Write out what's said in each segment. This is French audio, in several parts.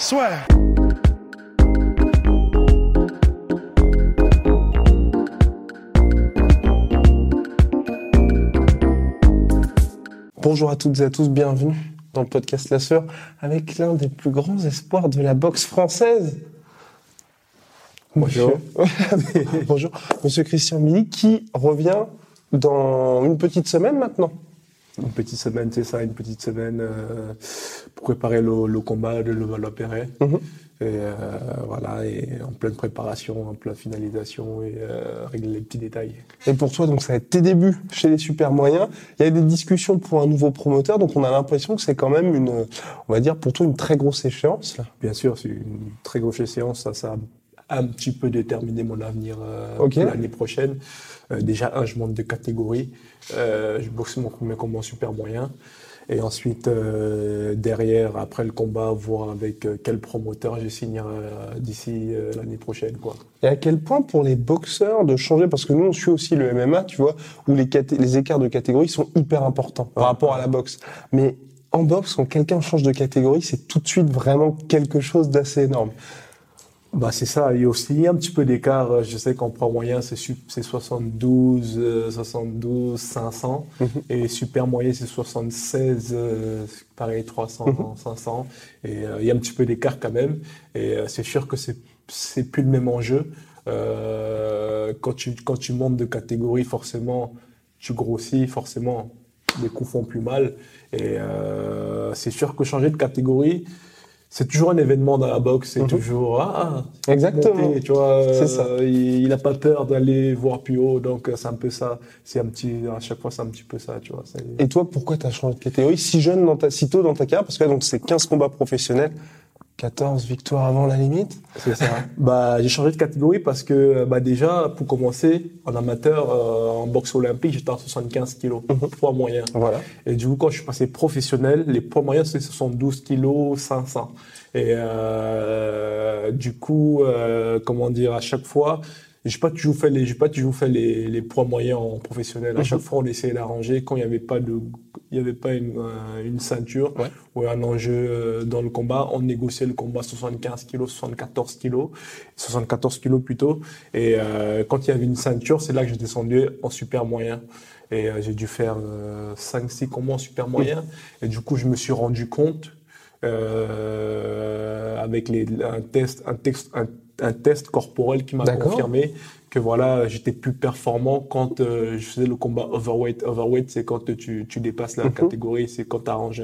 Soit. Bonjour à toutes et à tous, bienvenue dans le podcast La Sœur avec l'un des plus grands espoirs de la boxe française. Bonjour. Monsieur- Bonjour. Monsieur Christian Milly qui revient dans une petite semaine maintenant. Une petite semaine, c'est ça, une petite semaine euh, pour préparer le, le combat de Levallois-Perret. Mhm. Et euh, voilà, et en pleine préparation, en pleine finalisation et euh, régler les petits détails. Et pour toi, donc ça va être tes débuts chez les super moyens. Il y a des discussions pour un nouveau promoteur, donc on a l'impression que c'est quand même une, on va dire pour toi une très grosse échéance. Bien sûr, c'est une très grosse séance, ça, ça a un petit peu déterminé mon avenir euh, pour l'année prochaine. Euh, déjà, un, je monte de catégorie. Euh, je boxe mon premier combat en super moyen. Et ensuite, euh, derrière, après le combat, voir avec euh, quel promoteur je signerai euh, d'ici l'année prochaine. Quoi. Et à quel point pour les boxeurs de changer, parce que nous on suit aussi le MMA, tu vois, où les, écarts de catégorie sont hyper importants par rapport à la boxe. Mais en boxe, quand quelqu'un change de catégorie, c'est tout de suite vraiment quelque chose d'assez énorme. Bah, c'est ça. Il y a aussi un petit peu d'écart. Euh, Je sais qu'en poids moyen, c'est su- c'est 72, euh, 72, 500. Mhm. Et super moyen, c'est 76, euh, pareil, 300, 500. Et euh, il y a un petit peu d'écart quand même. Et euh, c'est sûr que c'est c'est plus le même enjeu. Euh, quand, tu, quand tu montes de catégorie, forcément, tu grossis, forcément, les coups font plus mal. Et euh, c'est sûr que changer de catégorie, c'est toujours un événement dans la boxe. C'est Mhm. toujours ah, Exactement. tu vois. C'est euh, ça. Il, il a pas peur d'aller voir plus haut, donc euh, c'est un peu ça. C'est un petit, à chaque fois, c'est un petit peu ça, tu vois. Et toi, pourquoi tu as changé de catégorie si jeune, dans ta, si tôt dans ta carrière? Parce que donc c'est 15 combats professionnels, 14 victoires avant la limite. C'est ça. bah, j'ai changé de catégorie parce que, bah, déjà, pour commencer, en amateur, euh, en boxe olympique, j'étais à 75 kilos, Mhm. poids moyen. Voilà. Et du coup, quand je suis passé professionnel, les poids moyens, c'est 72 kilos 500. Et euh, du coup, euh, comment dire, à chaque fois, j'ai pas toujours fait les, j'ai pas toujours fait les, les poids moyens en professionnel. À Mhm. chaque fois, on essayait d'arranger quand il y avait pas de, il y avait pas une, euh, une ceinture Ouais. ou un enjeu euh, dans le combat. On négociait le combat 75 kilos, 74 kilos, 74 kilos plutôt. Et euh, quand il y avait une ceinture, c'est là que j'ai descendu en super moyen. Et euh, j'ai dû faire 5-6 combats en super moyen. Et du coup, je me suis rendu compte, euh, avec les, un, test, un, texte, un, un test corporel qui m'a confirmé que voilà, j'étais plus performant quand euh, je faisais le combat overweight. Overweight, c'est quand tu, tu dépasses la Mhm. catégorie, c'est quand tu arranges,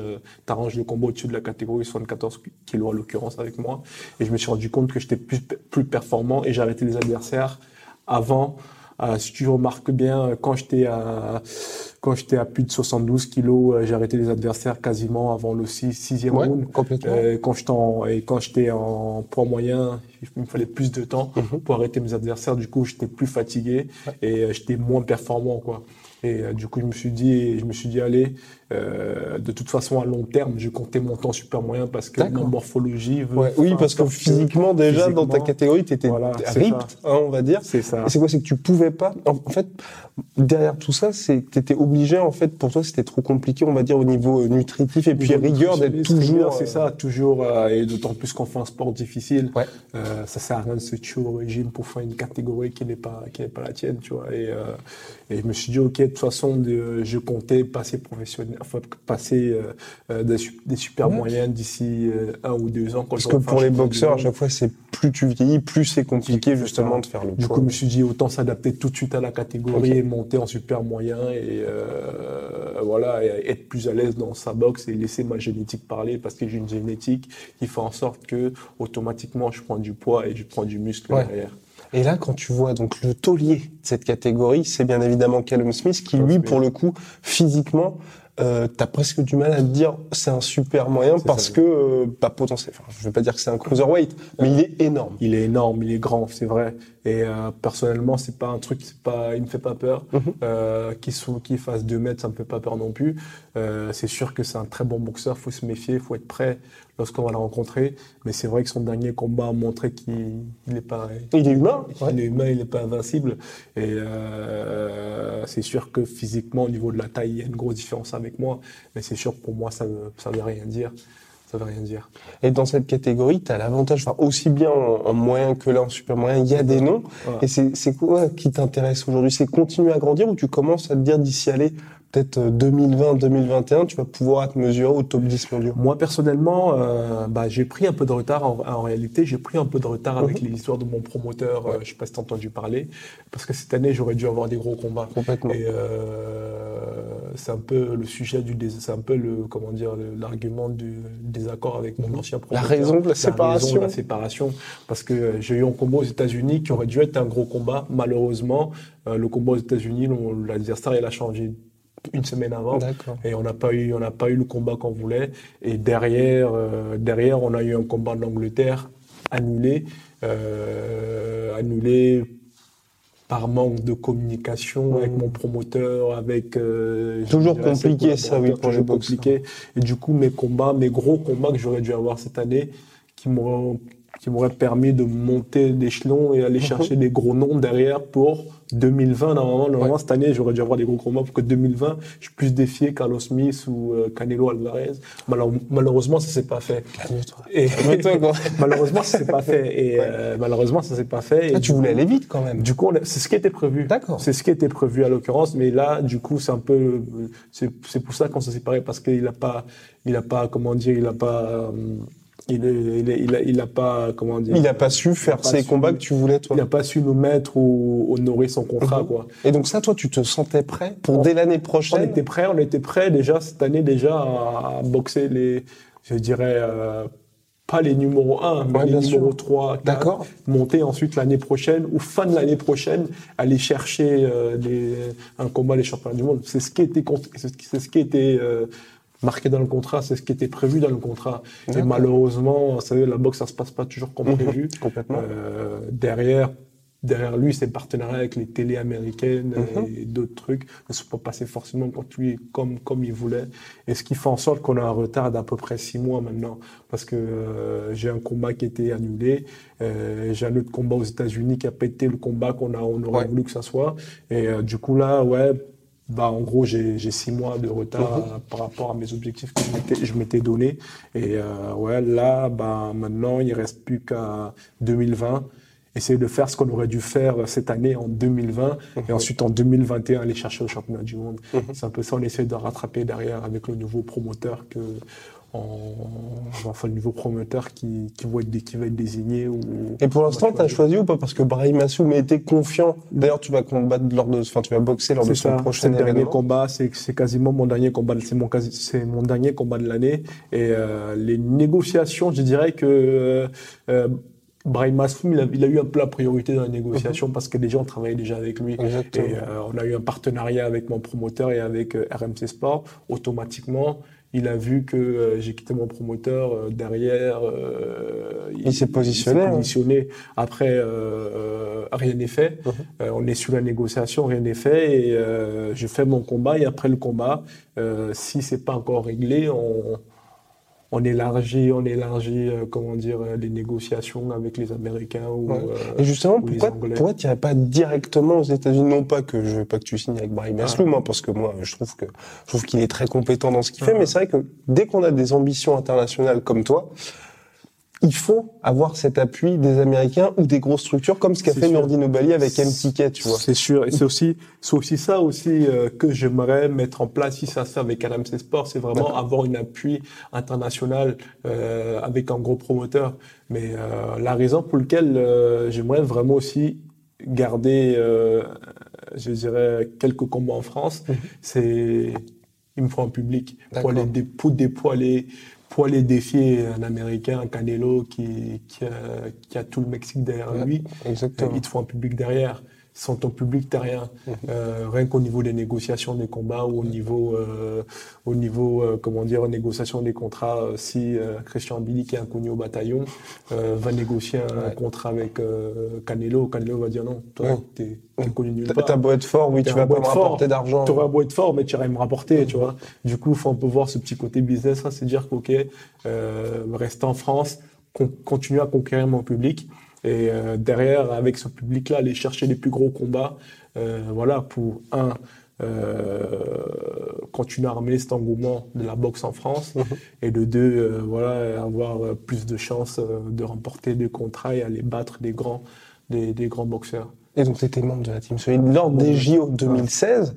le combat au-dessus de la catégorie 74 kilos en l'occurrence avec moi. Et je me suis rendu compte que j'étais plus, plus performant et j'ai arrêté les adversaires avant. Euh, si tu remarques bien, quand j'étais à quand j'étais à plus de 72 kilos, euh, j'ai arrêté les adversaires quasiment avant le six- sixième Ouais, round. complètement. Euh, quand j'étais en, et quand j'étais en poids moyen, il me fallait plus de temps Mhm. pour arrêter mes adversaires. Du coup, j'étais plus fatigué et euh, j'étais moins performant, quoi. Et euh, du coup, je me suis dit, je me suis dit, allez, euh, de toute façon, à long terme, je comptais mon temps super moyen parce que ma morphologie veut. Ouais, oui, parce que physiquement, déjà, dans ta catégorie, tu étais Voilà, ripped, hein, on va dire. C'est ça. C'est quoi C'est que tu pouvais pas. En en fait, derrière tout ça, c'est que tu étais obligé, en fait, pour toi, c'était trop compliqué, on va dire, au niveau euh, nutritif et puis rigueur d'être toujours. C'est euh, ça, toujours, euh, et d'autant plus qu'on fait un sport difficile. Ouais. Ça sert à rien de se tuer au régime pour faire une catégorie qui n'est pas, qui n'est pas la tienne, tu vois. Et, et je me suis dit, ok, de toute façon, je comptais passer professionnel, enfin, passer euh, euh, des, su- des super Ouais. moyens d'ici euh, un ou deux ans. Quand Parce que pour les boxeurs, à chaque fois, c'est plus tu vieillis, plus c'est compliqué, justement, de faire le Du coup, je me suis dit autant s'adapter tout de suite à la catégorie et monter en super moyen et euh, voilà, et être plus à l'aise dans sa boxe et laisser ma génétique parler parce que j'ai une génétique qui fait en sorte que automatiquement je prends du poids et je prends du muscle Ouais. derrière. Et là, quand tu vois donc le taulier de cette catégorie, c'est bien évidemment Callum Smith qui, lui, pour le coup, physiquement, euh, t'as presque du mal à te dire c'est un super moyen parce ça. que euh, pas potentiel. Enfin, je vais pas dire que c'est un cruiserweight, mais il est énorme. Il est énorme, il est grand, c'est vrai. Et euh, personnellement, c'est pas un truc, c'est pas, il me fait pas peur. Mhm. Qu'il soit, qu'il fasse 2 mètres, ça me fait pas peur non plus. C'est sûr que c'est un très bon boxeur, faut se méfier, faut être prêt lorsqu'on va le rencontrer. Mais c'est vrai que son dernier combat a montré qu'il il est pas, Il est humain. il est humain, il n'est pas invincible. Et euh, c'est sûr que physiquement, au niveau de la taille, il y a une grosse différence avec moi. Mais c'est sûr que pour moi, ça ne ça veut rien dire. Ça veut rien dire. Et dans cette catégorie, tu as l'avantage, enfin, aussi bien en, en moyen que là en super moyen, il y a des noms. Voilà. Et c'est c'est quoi qui t'intéresse aujourd'hui? C'est continuer à grandir ou tu commences à te dire d'ici aller peut-être euh, 2020, 2021, tu vas pouvoir te mesurer au top 10 mondiaux Moi personnellement, euh, bah, j'ai pris un peu de retard. En, en réalité, j'ai pris un peu de retard avec Mhm. les histoires de mon promoteur. euh, je sais pas si t'as entendu parler, parce que cette année j'aurais dû avoir des gros combats. Complètement. Et euh, c'est un peu le sujet du, c'est un peu le, comment dire, l'argument du désaccord avec mon ancien La promoteur. raison de la raison séparation. de la séparation, parce que euh, j'ai eu un combat aux États-Unis qui aurait dû être un gros combat. Malheureusement, euh, le combat aux États-Unis, l'adversaire il a changé une semaine avant. Et on n'a pas eu, on n'a pas eu le combat qu'on voulait. Et derrière, euh, derrière, on a eu un combat en Angleterre annulé, euh, annulé par manque de communication avec mon promoteur, avec euh, Toujours compliqué, ça, oui, pour compliqué. Et du coup, mes combats, mes gros combats que j'aurais dû avoir cette année, qui m'auraient qui m'auraient permis de monter d'échelon et aller Mhm. chercher des gros noms derrière pour 2020. Normalement, normalement cette année, j'aurais dû avoir des gros combats pour que 2020, je puisse défier Carlos Smith ou euh, Canelo Alvarez. Malheure- malheureusement, ça s'est pas fait. Et malheureusement, ça s'est pas fait. Et euh, malheureusement, ça s'est pas fait. Et Ah, tu voulais aller vite quand même. du coup, c'est ce qui était prévu. D'accord. C'est ce qui était prévu à l'occurrence, mais là, du coup, c'est un peu, c'est c'est pour ça qu'on s'est séparés parce qu'il a pas, il a pas, comment dire, il a pas, euh, il il a, il a pas, comment dire. Il n'a pas su faire pas ces su. combats que tu voulais, toi. il a pas su nous mettre ou honorer son contrat, Mhm. quoi. Et donc ça, toi, tu te sentais prêt pour dès l'année On prochaine était prêt, on était prêt déjà cette année déjà à, à boxer les, je dirais, euh, pas les numéros 1, mais Ouais, les numéros sûr. 3, 4, D'accord. monter ensuite l'année prochaine ou fin de l'année prochaine, aller chercher euh, des- un combat les championnats du monde. C'est ce qui était, c'est ce qui était euh, marqué dans le contrat, c'est ce qui était prévu dans le contrat. Et malheureusement, vous savez, la boxe, ça se passe pas toujours comme Mhm. prévu. Complètement. Euh, derrière, derrière lui, ses partenariats avec les télés américaines Mhm. et d'autres trucs ne sont pas passés forcément quand lui, comme, comme il voulait. Et ce qui fait en sorte qu'on a un retard d'à peu près six mois maintenant. Parce que euh, j'ai un combat qui a été annulé, euh, j'ai un autre combat aux États-Unis qui a pas été le combat qu'on a, on aurait Ouais. voulu que ça soit. Et euh, du coup là, ouais, bah en gros j'ai six mois de retard Mhm. par rapport à mes objectifs que je m'étais- donné. Et euh, ouais, là, bah maintenant il reste plus qu'à 2020 essayer de faire ce qu'on aurait dû faire cette année en 2020 et ensuite en 2021 aller chercher le championnat du monde. C'est un peu ça, on essaie de rattraper derrière avec le nouveau promoteur que enfin le nouveau promoteur qui, qui va être qui va être désigné ou Et pour l'instant, tu as choisi ou pas? Parce que Brahim Assoum était confiant. D'ailleurs, tu vas combattre lors de, enfin, tu vas boxer lors de son ça, prochain le dernier combat, c'est quasiment mon dernier combat, c'est mon c'est mon dernier combat de l'année et euh, les négociations, je dirais que euh, euh, Brahim Assoum, il a, il a eu un peu la priorité dans les négociations parce que déjà on travaillait déjà avec lui Exactement. et euh, on a eu un partenariat avec mon promoteur et avec euh, RMC Sport. Automatiquement, il a vu que euh, j'ai quitté mon promoteur euh, derrière. euh, Il s'est positionné, s'est hein. positionné. Après, euh, euh, rien n'est fait. Mhm. Euh, on est sur la négociation, rien n'est fait. Et euh, je fais mon combat. Et après le combat, euh, si c'est pas encore réglé, on, on élargit, on élargit, euh, comment dire, euh, les négociations avec les Américains ou. Ouais. euh, Et justement, ou pourquoi, pourquoi tu n'irais pas directement aux États-Unis? Non pas que je veux pas que tu signes avec Brahim Ah. Asloum, hein, parce que moi, je trouve que je trouve qu'il est très compétent dans ce qu'il fait. Ah. Mais c'est vrai que dès qu'on a des ambitions internationales comme toi, il faut avoir cet appui des Américains ou des grosses structures, comme ce qu'a fait sûr. Nordine Bali avec MTK, tu vois. C'est sûr, et c'est aussi, c'est aussi ça aussi euh, que j'aimerais mettre en place si ça se fait avec RMC Sport, c'est vraiment avoir une appui international euh, avec un gros promoteur. Mais euh, la raison pour laquelle euh, j'aimerais vraiment aussi garder, euh, je dirais, quelques combats en France, Mhm. c'est il me faut un public pour aller, pour, dé- pour aller défier un Américain, un Canelo qui, qui, a, qui a tout le Mexique derrière lui. Exactement. Il te faut un public derrière. Sans ton public, t'es rien. Mhm. Euh, rien qu'au niveau des négociations des combats ou au niveau, euh, au niveau, euh, comment dire, négociation des contrats, euh, si euh, Christian Billy, qui est inconnu au bataillon, euh, va négocier un Ouais. contrat avec euh, Canelo, Canelo va dire non, toi, Ouais. t'es t'es connu nulle part. t'as beau être fort, oui, tu vas pas me rapporter d'argent. T'auras beau être fort, mais tu iras me rapporter, tu vois. Du coup, faut un peu voir ce petit côté business, là, c'est dire qu'ok, euh, rester en France, con- continuer à conquérir mon public, et euh, derrière, avec ce public-là, aller chercher les plus gros combats, euh, voilà, pour un, continuer à ramener cet engouement de la boxe en France, Mhm. et de deux, euh, voilà, avoir plus de chances de remporter des contrats et aller battre des grands, des, des grands boxeurs. Et donc, tu étais membre de la Team Solide lors des JO 2016.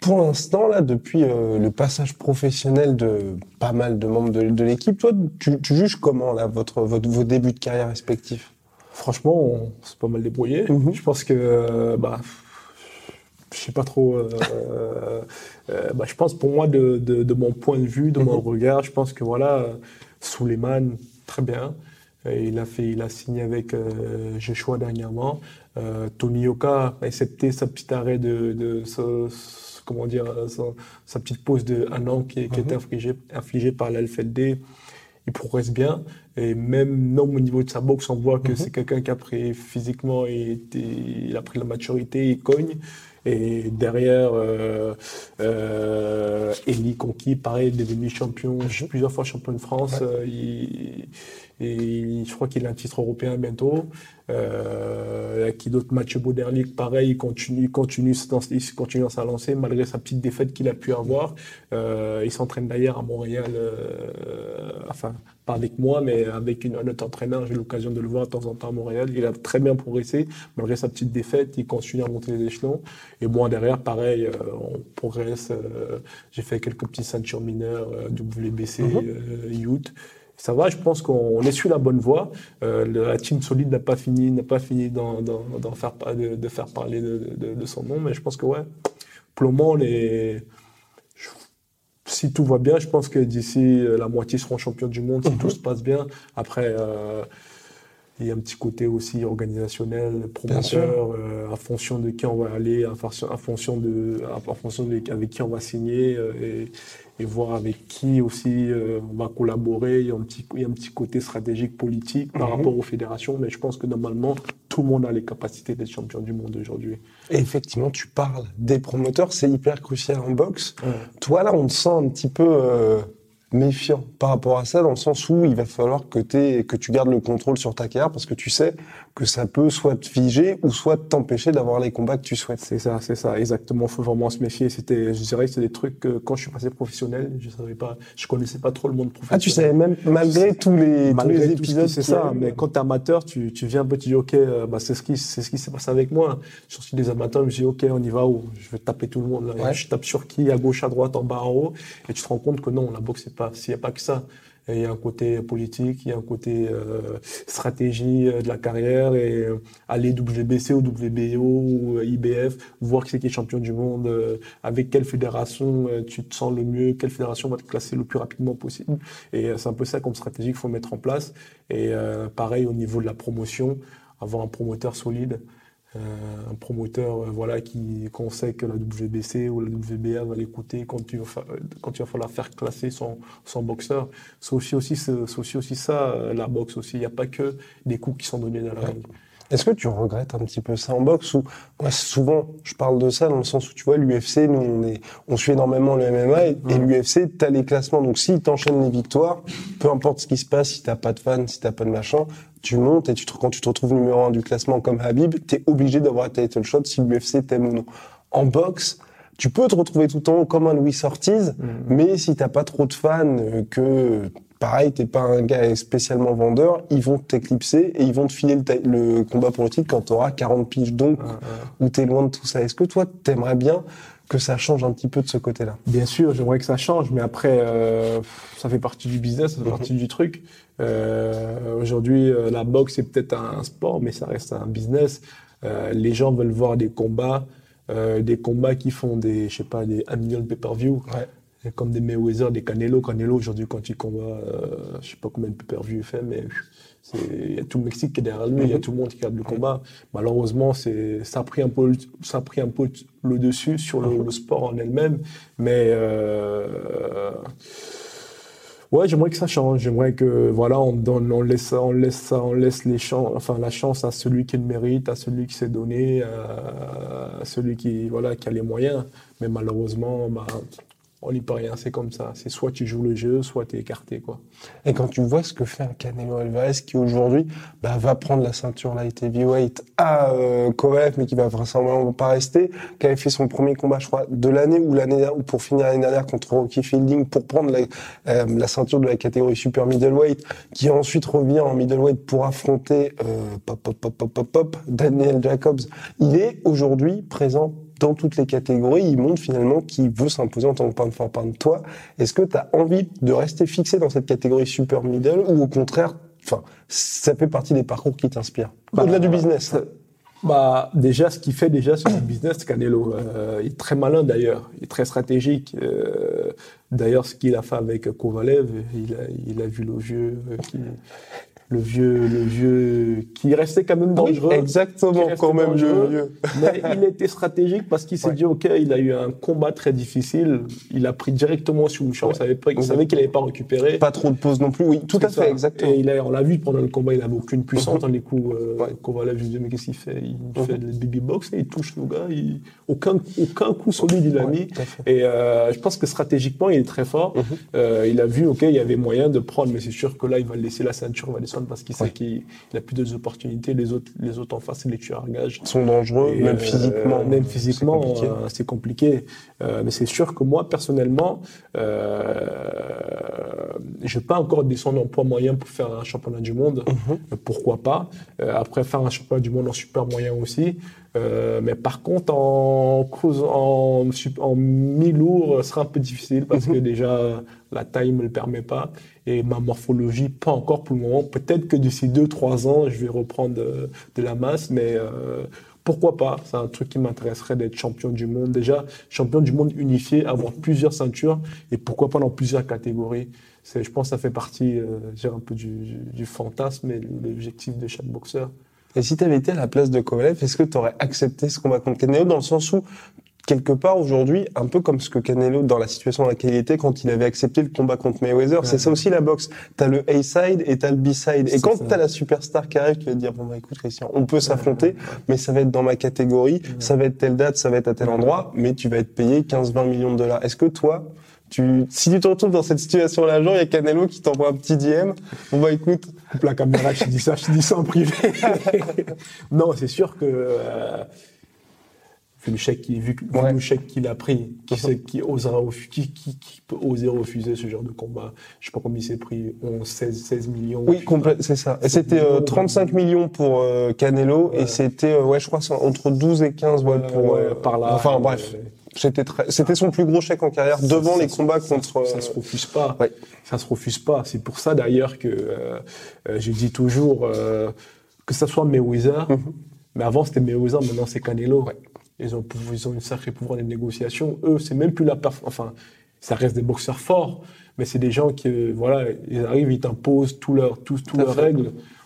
Pour l'instant, là, depuis euh, le passage professionnel de pas mal de membres de, de l'équipe, toi, tu, tu juges comment, là, votre, votre, vos débuts de carrière respectifs? Franchement, on s'est pas mal débrouillé. Mhm. Je pense que, euh, bah, je sais pas trop. euh, euh, bah, je pense pour moi, de, de, de mon point de vue, de mon Mhm. regard, je pense que voilà, Suleiman, très bien. Et il a fait, il a signé avec euh, Joshua dernièrement. Euh, Tony Yoka a accepté sa petite arrêt de, de ce- ce- comment dire, sa, sa petite pause de un an qui, qui Mhm. était infligée, infligée par l'LFLD. Il progresse bien. Et même au niveau de sa boxe, on voit que Mhm. c'est quelqu'un qui a pris physiquement, et il a pris la maturité, il cogne. Et derrière, euh, euh, Eli Conqui, pareil, devenu champion, plusieurs fois champion de France. Ouais. euh, il- et je crois qu'il a un titre européen bientôt. Euh, qui d'autres Mathieu Bauderlic, pareil, il continue, il continue, dans, il continue sa lancée malgré sa petite défaite qu'il a pu avoir. Euh, il s'entraîne d'ailleurs à Montréal, euh, enfin pas avec moi, mais avec une, un autre entraîneur. J'ai l'occasion de le voir de temps en temps à Montréal. Il a très bien progressé malgré sa petite défaite. Il continue à monter les échelons. Et moi derrière, pareil, euh, on progresse. euh, J'ai fait quelques petits ceintures mineures, euh, WBC, Mhm. euh, Youth. Ça va, je pense qu'on est sur la bonne voie. Euh, la team solide n'a pas fini, n'a pas fini d'en, d'en- d'en faire, de, de faire parler de, de- de son nom, mais je pense que ouais, pour le moment, on est, je- si tout va bien, je pense que d'ici euh, la moitié seront champions du monde, si tout se passe bien. Après, euh, il y a un petit côté aussi organisationnel, promoteur, euh, en fonction de qui on va aller, en fonction, de, en fonction de avec qui on va signer euh, et, et voir avec qui aussi euh, on va collaborer. Il y a un petit, il y a un petit côté stratégique politique par Mhm. rapport aux fédérations, mais je pense que normalement tout le monde a les capacités d'être champion du monde aujourd'hui. Effectivement, tu parles des promoteurs, c'est hyper crucial en boxe. Toi, là, on te sent un petit peu euh, méfiant par rapport à ça, dans le sens où il va falloir que, que tu gardes le contrôle sur ta carrière, parce que tu sais que ça peut soit te figer ou soit t'empêcher d'avoir les combats que tu souhaites. C'est ça, c'est ça, exactement. Faut vraiment se méfier. C'était, je dirais que c'est des trucs que quand je suis passé professionnel, je savais pas, je connaissais pas trop le monde professionnel. Ah, tu savais même, malgré tous les, tous Malgré les tout ce épisodes, c'est ça. Mais ouais. quand t'es amateur, tu, tu viens un peu, tu dis, OK, euh, bah, c'est ce qui, c'est ce qui s'est passé avec moi. Je suis des amateurs, je me dis, OK, on y va où? Je vais taper tout le monde, là. Ouais. Je tape sur qui? À gauche, à droite, en bas, en haut. Et tu te rends compte que non, la boxe, c'est pas, s'il y a pas que ça. Il y a un côté politique, il y a un côté euh, stratégie euh, de la carrière et euh, aller WBC ou WBO ou IBF, voir qui c'est qui est champion du monde, avec quelle fédération tu te sens le mieux, quelle fédération va te classer le plus rapidement possible. Et c'est un peu ça comme stratégie qu'il faut mettre en place. Et pareil au niveau de la promotion, avoir un promoteur solide, un promoteur euh, voilà qui qu'on sait que la WBC ou la WBA va l'écouter quand tu vas euh, quand il va falloir faire classer son son boxeur. C'est aussi aussi aussi aussi ça euh, la boxe aussi. Il n'y a pas que des coups qui sont donnés dans la ring. Est-ce que tu regrettes un petit peu ça en boxe ou moi souvent je parle de ça dans le sens où tu vois l'UFC nous on est on suit énormément le MMA et, et l'UFC t'as les classements. Donc si t'enchaînes les victoires peu importe ce qui se passe si t'as pas de fans si t'as pas de machin tu montes et tu te, quand tu te retrouves numéro un du classement comme Habib t'es obligé d'avoir un title shot si l'UFC t'aime ou non. En boxe tu peux te retrouver tout en haut comme un Louis Ortiz, mais si t'as pas trop de fans, euh, que pareil, t'es pas un gars spécialement vendeur, ils vont t'éclipser et ils vont te filer le, combat pour le titre quand t'auras 40 piges donc, ou t'es loin de tout ça. Est-ce que toi, t'aimerais bien que ça change un petit peu de ce côté-là? Bien sûr, j'aimerais que ça change, mais après, euh, ça fait partie du business, ça fait partie du truc. Euh, Aujourd'hui, euh, la boxe, c'est peut-être un sport, mais ça reste un business. Euh, les gens veulent voir des combats, des combats qui font des, je sais pas, des 1 million de pay-per-view. Ouais. Comme des Mayweather, des Canelo. Canelo, aujourd'hui, quand il combat, euh, je sais pas combien de pay-per-view il fait, mais il y a tout le Mexique qui est derrière lui, il y a tout le monde qui regarde le combat. Malheureusement, ça a pris un peu, le- ça a pris un peu le dessus sur le, le sport en elle-même. Mais, euh, Ouais, j'aimerais que ça change. J'aimerais que voilà, on donne, on laisse, on laisse ça, on laisse les chances, enfin la chance à celui qui le mérite, à celui qui s'est donné, à, à celui qui voilà qui a les moyens. Mais malheureusement, bah, on n'y peut rien. C'est comme ça. C'est soit tu joues le jeu, soit tu es écarté quoi. Et quand tu vois ce que fait un Canelo Alvarez qui aujourd'hui bah, va prendre la ceinture light heavyweight à euh, Kovalev, mais qui va vraisemblablement pas rester, qui avait fait son premier combat, je crois, de l'année ou l'année ou pour finir l'année dernière contre Rocky Fielding pour prendre la, euh, la ceinture de la catégorie super middleweight, qui ensuite revient en middleweight pour affronter euh, pop, pop, pop, pop, pop, pop, Daniel Jacobs. Il est aujourd'hui présent dans toutes les catégories, il montre finalement qu'il veut s'imposer en tant que pound for pound. Toi, est-ce que tu as envie de rester fixé dans cette catégorie super middle ou au contraire, enfin, ça fait partie des parcours qui t'inspirent Bah, Au-delà du business. Bah, déjà, ce qu'il fait déjà sur le business, Canelo, euh, il est très malin d'ailleurs, il est très stratégique. Euh, d'ailleurs, ce qu'il a fait avec Kovalev, il a, il a vu le vieux, euh, qui, le vieux, le vieux, qui restait quand même dangereux. Oui, exactement, quand même, le vieux. Mais il était stratégique parce qu'il s'est Ouais. dit, OK, il a eu un combat très difficile. Il a pris directement sur le champ. Il savait pas, il savait qu'il n'avait pas récupéré. Pas trop de pause non plus, oui, tout à fait, ça. exactement. Et il a, on l'a vu pendant le combat, il avait aucune puissance dans les coups. Euh, Ouais. Me dis, mais qu'est-ce qu'il fait? Il Mhm. fait le baby box et il touche le gars. Il... Aucun, aucun coup solide il a Ouais, mis. Et euh, je pense que stratégiquement, il est très fort. Mhm. Euh, il a vu, ok, il y avait moyen de prendre, mais c'est sûr que là, il va laisser la ceinture, il va parce qu'il Ouais. sait qu'il il a plus d'autres opportunités. Les autres, les autres en face, c'est les tueurs à gages. Ils sont dangereux, Et, même euh, physiquement. Même c'est physiquement, compliqué. euh, c'est compliqué. Euh, mais c'est sûr que moi, personnellement, euh, je vais pas encore descendre en poids moyen pour faire un championnat du monde. Mhm. Euh, Pourquoi pas? Euh, Après, faire un championnat du monde en super moyen aussi. Euh, mais par contre, en, cause- en, en mi-lourd, ce sera un peu difficile parce Mhm. que déjà, la taille me le permet pas. Et ma morphologie, pas encore pour le moment. Peut-être que d'ici 2-3 ans, je vais reprendre de, de la masse, mais euh, pourquoi pas? C'est un truc qui m'intéresserait d'être champion du monde. Déjà, champion du monde unifié, avoir plusieurs ceintures et pourquoi pas dans plusieurs catégories. Je pense que ça fait partie euh, un peu du, du, du fantasme et de l'objectif de chaque boxeur. Et si tu avais été à la place de Kovalev, est-ce que tu aurais accepté ce combat contre Canelo dans le sens où, quelque part aujourd'hui, un peu comme ce que Canelo, dans la situation dans laquelle il était quand il avait accepté le combat contre Mayweather, c'est ça aussi la boxe. T'as le A-side et t'as le B-side. Et quand t'as la superstar qui arrive, qui va te dire, bon bah écoute Christian, on peut s'affronter, mais ça va être dans ma catégorie, ça va être telle date, ça va être à tel endroit, mais tu vas être payé 15-20 millions de dollars. Est-ce que toi, tu, si tu te retrouves dans cette situation-là, genre, il y a Canelo qui t'envoie un petit DM, bon bah écoute, Coupe la caméra, je te dis ça, je te dis ça en privé. non, c'est sûr que euh, vu le chèque qu'il vu, vu le chèque qu'il a pris, qui, sait- qui osera refu- qui, qui, qui peut oser refuser ce genre de combat Je sais pas combien il s'est pris, 11, 16, 16 millions. Oui, c'est ça. C'était euh, 35 millions pour euh, Canelo et c'était, euh, ouais, je crois, entre 12 et 15 ouais, Euh, pour. euh, par là. Enfin, euh, bref, c'était son plus gros chèque en carrière Ça- devant ça les combats ça contre. se- Ça se euh, refuse pas. Ouais. Ça se refuse pas. C'est pour ça d'ailleurs que euh, euh, j'ai dit toujours euh, que ça soit Mayweather, Mhm. mais avant c'était Mayweather, maintenant c'est Canelo. Ils ont ils ont une sacrée pouvoir de négociation. Eux, c'est même plus la enfin ça reste des boxeurs forts, mais c'est des gens qui euh, voilà, ils arrivent, ils t'imposent tous leurs tous, tous à leurs fait.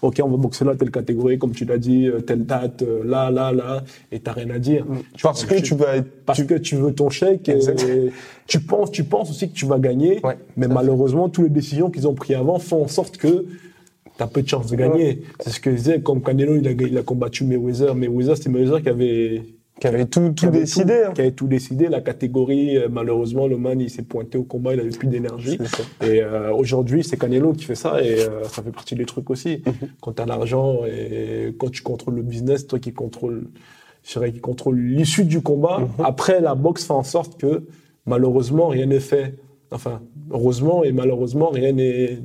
Ok, on va boxer là telle catégorie, comme tu l'as dit, euh, telle date, euh, là, là, là, et t'as rien à dire. Parce que tu vas être. Parce que tu veux ton chèque. Et tu penses, tu penses aussi que tu vas gagner. Ouais, mais malheureusement, toutes les décisions qu'ils ont prises avant font en sorte que tu as peu de chances de gagner. C'est ce que je disais, comme Canelo, il a, il a combattu Mayweather. Mayweather, c'est Mayweather qui avait, Qui avait tout, qui tout avait décidé. hein. qui avait tout décidé. La catégorie, euh, malheureusement, le man, il s'est pointé au combat, il avait plus d'énergie. Et euh, aujourd'hui, c'est Canelo qui fait ça et euh, ça fait partie des trucs aussi. Mhm. Quand tu as l'argent et quand tu contrôles le business, toi qui contrôle, je dirais, qui contrôle l'issue du combat. Mhm. Après, la boxe fait en sorte que malheureusement, rien n'est fait. Enfin, heureusement et malheureusement, rien n'est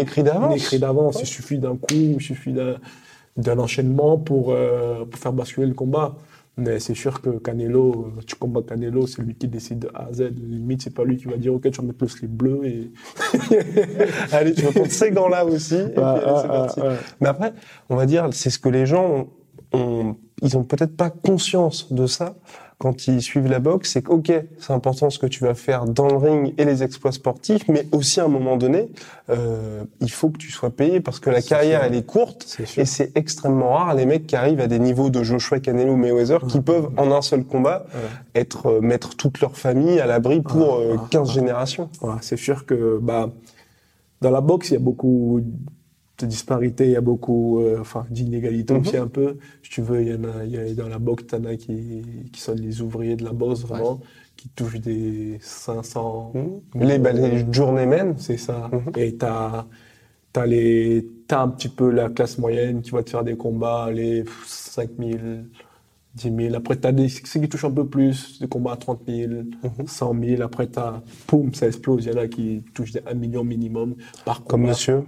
écrit d'avance. écrit d'avance. Il suffit d'un coup, il suffit d'un d'un enchaînement pour, euh, pour faire basculer le combat. Mais c'est sûr que Canelo, euh, tu combats Canelo, c'est lui qui décide de A à Z. Limite, c'est pas lui qui va dire, OK, tu vas mettre le slip bleu et. Allez, tu vas prendre ces gants-là aussi. Et puis, allez, c'est parti. ah. Mais après, on va dire, c'est ce que les gens ont ont, ils ont peut-être pas conscience de ça quand ils suivent la boxe, c'est que ok, c'est important ce que tu vas faire dans le ring et les exploits sportifs, mais aussi à un moment donné, euh, il faut que tu sois payé parce que la carrière elle est courte et c'est extrêmement rare les mecs qui arrivent à des niveaux de Joshua Canelo Mayweather qui peuvent en un seul combat être euh, mettre toute leur famille à l'abri pour euh, 15 générations. c'est sûr que bah dans la boxe il y a beaucoup de disparités, il y a beaucoup, euh, enfin, d'inégalités aussi un peu. Si tu veux, il y en a, il y a dans la boxe, t'en as qui, qui sont les ouvriers de la boxe, vraiment, qui touchent des 500. Mhm. Les, bah, les journeymen. C'est ça. Mhm. Et t'as, t'as les, t'as un petit peu la classe moyenne qui va te faire des combats, les 5000, 10 000. Après, t'as des, ceux qui touchent un peu plus, des combats à 30 000, 100 000. Après, t'as, poum, ça explose. Il y en a qui touchent des 1 million minimum par combat. Comme monsieur.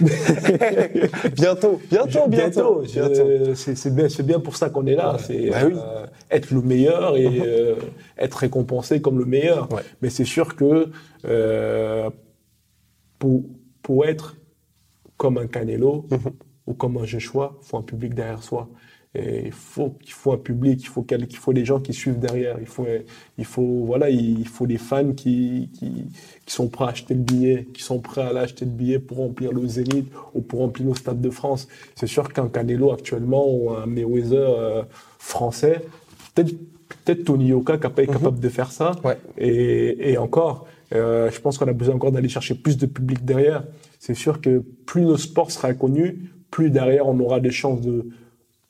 bientôt, bientôt, bientôt. C'est bien, bien, pour ça qu'on est là. C'est bah euh, être le meilleur et euh, être récompensé comme le meilleur. Mais c'est sûr que euh, pour, pour être comme un Canelo uh-huh. ou comme un Joshua, il faut un public derrière soi. Et il faut qu'il faut un public, il faut qu'il faut des gens qui suivent derrière. Il faut il faut voilà, il faut des fans qui, qui, qui sont prêts à acheter le billet, qui sont prêts à aller acheter le billet pour remplir le Zénith ou pour remplir le Stade de France. C'est sûr qu'un Canelo actuellement ou un Mayweather euh, français, peut-être peut-être Tony Yoka qui est capable de faire ça. Ouais. Et, et encore, euh, je pense qu'on a besoin encore d'aller chercher plus de public derrière. C'est sûr que plus nos sports sera connu, plus derrière on aura des chances de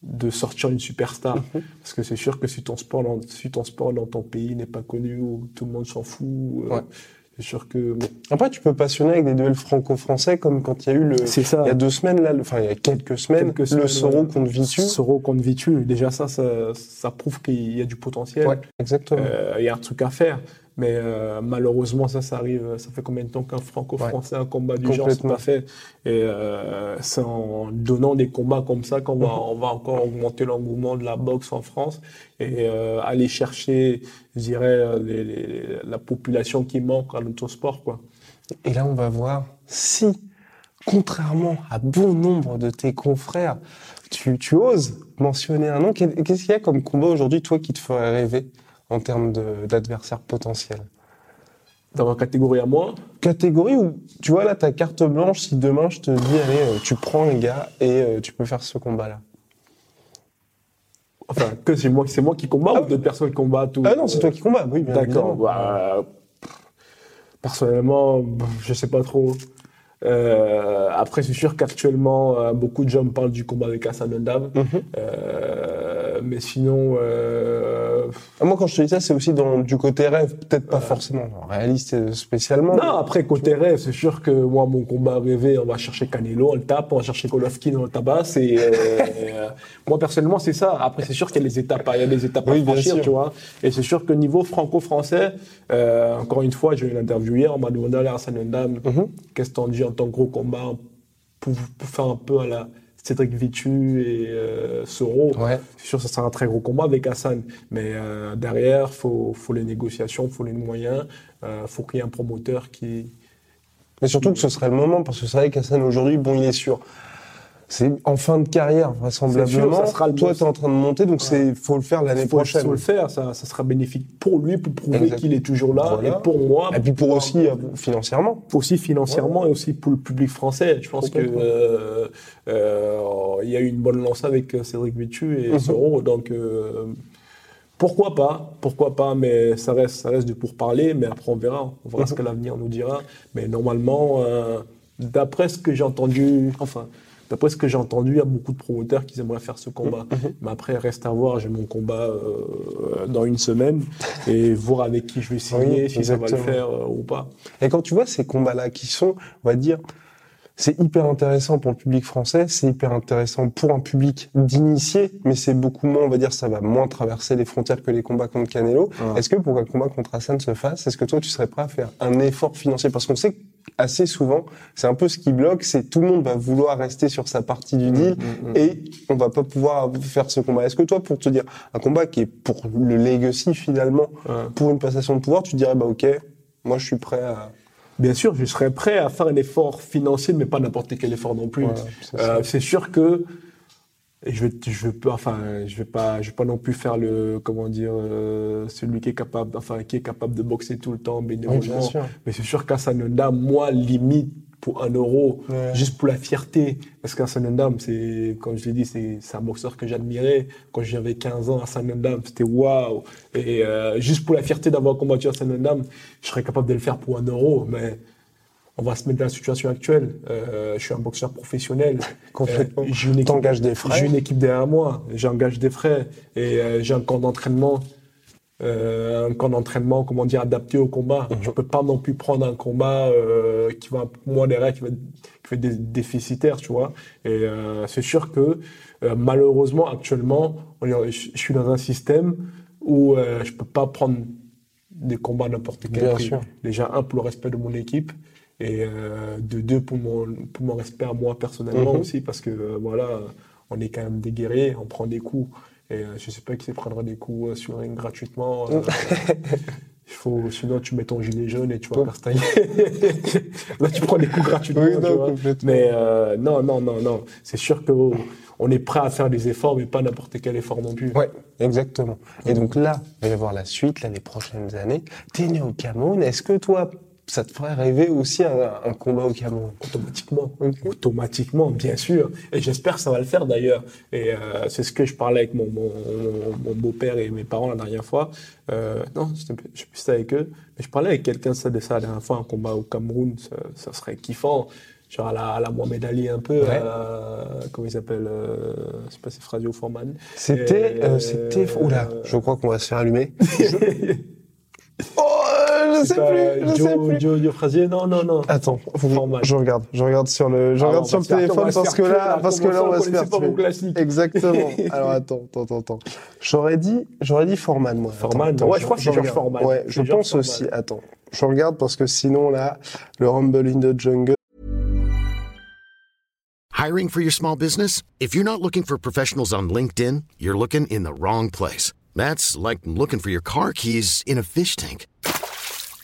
de sortir une superstar. Mhm. Parce que c'est sûr que si ton sport, dans, si ton sport dans ton pays n'est pas connu ou tout le monde s'en fout, euh, c'est sûr que. Après, tu peux passionner avec des duels franco-français comme quand il y a eu le. C'est ça. Il y a deux semaines là, enfin il y a quelques semaines, le Soro contre Vitu. Soro contre Vitu. Déjà ça, ça, ça prouve qu'il y a du potentiel. Ouais, exactement. Euh, il y a un truc à faire. Mais euh, malheureusement, ça, ça arrive. Ça fait combien de temps qu'un franco-français, un combat du genre, c'est pas fait? Et euh, c'est en donnant des combats comme ça qu'on va, on va encore augmenter l'engouement de la boxe en France et euh, aller chercher, je dirais, les, les, la population qui manque à notre sport, quoi. Et là, on va voir si, contrairement à bon nombre de tes confrères, tu, tu oses mentionner un nom. Qu'est-ce qu'il y a comme combat aujourd'hui, toi, qui te ferait rêver? En termes d'adversaires potentiels Dans ma catégorie à moi Catégorie où, tu vois, là, ta carte blanche, si demain je te dis, allez, euh, tu prends un gars et euh, tu peux faire ce combat-là. Enfin, que c'est moi, c'est moi qui combat ah ou d'autres personnes combattent ou... Ah non, c'est toi qui combats, oui, bien D'accord. Bah, personnellement, je sais pas trop. Euh, après, c'est sûr qu'actuellement, beaucoup de gens me parlent du combat avec Hassan Ndam. Mhm. euh, mais sinon... Euh... Ah, moi, quand je te dis ça, c'est aussi dans, du côté rêve. Peut-être pas forcément réaliste spécialement. Non, après, côté rêve, c'est sûr que moi, mon combat rêvé, on va chercher Canelo, on le tape, on va chercher Golovkin, on le tabasse. Et, euh, moi, personnellement, c'est ça. Après, c'est sûr qu'il y a des étapes, il y a des étapes à franchir, tu vois. Et c'est sûr que niveau franco-français, euh, encore une fois, j'ai eu une interview hier, on m'a demandé à Hassan Ndam, Mhm. qu'est-ce que t'en dis en tant que gros combat pour, pour faire un peu à la Cédric Vitu et euh, Soro. Ouais. C'est sûr ça sera un très gros combat avec Hassan. Mais euh, derrière, faut, faut les négociations, faut les moyens, euh, faut qu'il y ait un promoteur qui. Mais surtout que ce serait le moment, parce que c'est vrai qu'Hassan aujourd'hui, bon, il est sûr. C'est en fin de carrière, vraisemblablement. ça sera le Toi, t'es en train de monter, donc c'est, faut le faire l'année prochaine. faut le faire, ça, ça sera bénéfique pour lui, pour prouver qu'il est toujours là, Voilà. et pour moi. Et puis pour aussi, euh, financièrement. aussi financièrement et aussi pour le public français. Je pense que euh, euh, il y a eu une bonne lancée avec euh, Cédric Vitu et Mhm. Soro, donc pourquoi pas, pourquoi pas, mais ça reste, ça reste de pourparler, mais après on verra, on verra ce Mhm. que l'avenir nous dira. Mais normalement, euh, d'après ce que j'ai entendu, enfin. D'après ce que j'ai entendu, il y a beaucoup de promoteurs qui aimeraient faire ce combat. Mhm. Mais après, reste à voir. J'ai mon combat euh, dans une semaine et voir avec qui je vais signer, Oui, si ça va le faire euh, ou pas. Et quand tu vois ces combats-là qui sont, on va dire, c'est hyper intéressant pour le public français, c'est hyper intéressant pour un public d'initiés, mais c'est beaucoup moins, on va dire, ça va moins traverser les frontières que les combats contre Canelo. Est-ce que pour qu'un combat contre Hassan se fasse, est-ce que toi tu serais prêt à faire un effort financier? Parce qu'on sait assez souvent, c'est un peu ce qui bloque, c'est tout le monde va vouloir rester sur sa partie du deal mm, mm. et on va pas pouvoir faire ce combat. Est-ce que toi, pour te dire un combat qui est pour le legacy finalement, pour une passation de pouvoir, tu dirais bah ok, moi je suis prêt à Bien sûr, je serais prêt à faire un effort financier, mais pas n'importe quel effort non plus. Voilà, c'est Euh, c'est sûr que je vais, je vais pas, enfin, je vais pas, je vais pas non plus faire le, comment dire, euh, celui qui est capable, enfin, qui est capable de boxer tout le temps bénévolement. Mais c'est sûr qu'à Sanunda, moi, limite pour un euro, Ouais. juste pour la fierté. Parce qu'à Sanunda, c'est, comme je l'ai dit, c'est, c'est un boxeur que j'admirais. Quand j'avais 15 ans à Sanunda, c'était waouh. Et euh, juste pour la fierté d'avoir combattu à Sanunda, je serais capable de le faire pour un euro. Mais on va se mettre dans la situation actuelle. Euh, je suis un boxeur professionnel. Complètement. Euh, j'ai une équipe- des frais. J'ai une équipe derrière moi. J'engage des frais et euh, j'ai un camp d'entraînement. Euh, un camp d'entraînement, comment dire, adapté au combat. Mhm. Je peux pas non plus prendre un combat euh, qui va, moi, derrière, qui va, qui va être dé- déficitaire, tu vois. Et euh, c'est sûr que, malheureusement, actuellement, on est- je je suis dans un système où je peux pas prendre des combats n'importe quel Bien prix. sûr. Déjà, un, pour le respect de mon équipe, et euh, de deux, pour mon, pour mon respect à moi personnellement Mhm. aussi, parce que euh, voilà, on est quand même des guerriers, on prend des coups. Et euh, je sais pas qui sait prendre des coups euh, sur un gratuitement. euh, il faut, sinon, tu mets ton gilet jaune et tu vas castailler. Là, tu prends des coups gratuitement. Oui, non, complètement. Mais euh, non, non, non, non. C'est sûr que oh, on est prêt à faire des efforts, mais pas n'importe quel effort non plus. Ouais, exactement. Et donc là, il va y avoir la suite, là, les prochaines années. T'es né au Cameroun. Est-ce que toi, ça te ferait rêver aussi un, un combat au Cameroun Automatiquement. Automatiquement, bien sûr. Et j'espère que ça va le faire d'ailleurs. Et euh, c'est ce que je parlais avec mon, mon, mon beau-père et mes parents la dernière fois. Euh, non, je sais plus si c'était avec eux. Mais je parlais avec quelqu'un de ça, la dernière fois, un combat au Cameroun, ça, ça serait kiffant. Genre à la, à la Mohamed Ali un peu. Ouais. à- comment il s'appelle euh, C'est pas c'est Fradio Foreman. C'était, euh, c'était, oula, euh, je crois qu'on va se faire allumer. oh, euh, je sais plus, je sais Joe, plus. Joe, Joe Frazier Non, non, non. Attends, faut- Foreman. je regarde, je regarde sur le, je Ah, regarde on sur le téléphone parce que là, parce que là, on va se faire tuer. Exactement. Alors attends, attends, attends. J'aurais dit, j'aurais dit Forman, moi. Forman, attends, ouais, je crois que c'est George. Foreman. Ouais, je pense aussi. Attends, je regarde parce que sinon là, le Rumble in the Jungle. Hiring for your small business? If you're not looking for professionals on LinkedIn, you're looking in the wrong place. That's like looking for your car keys in a fish tank.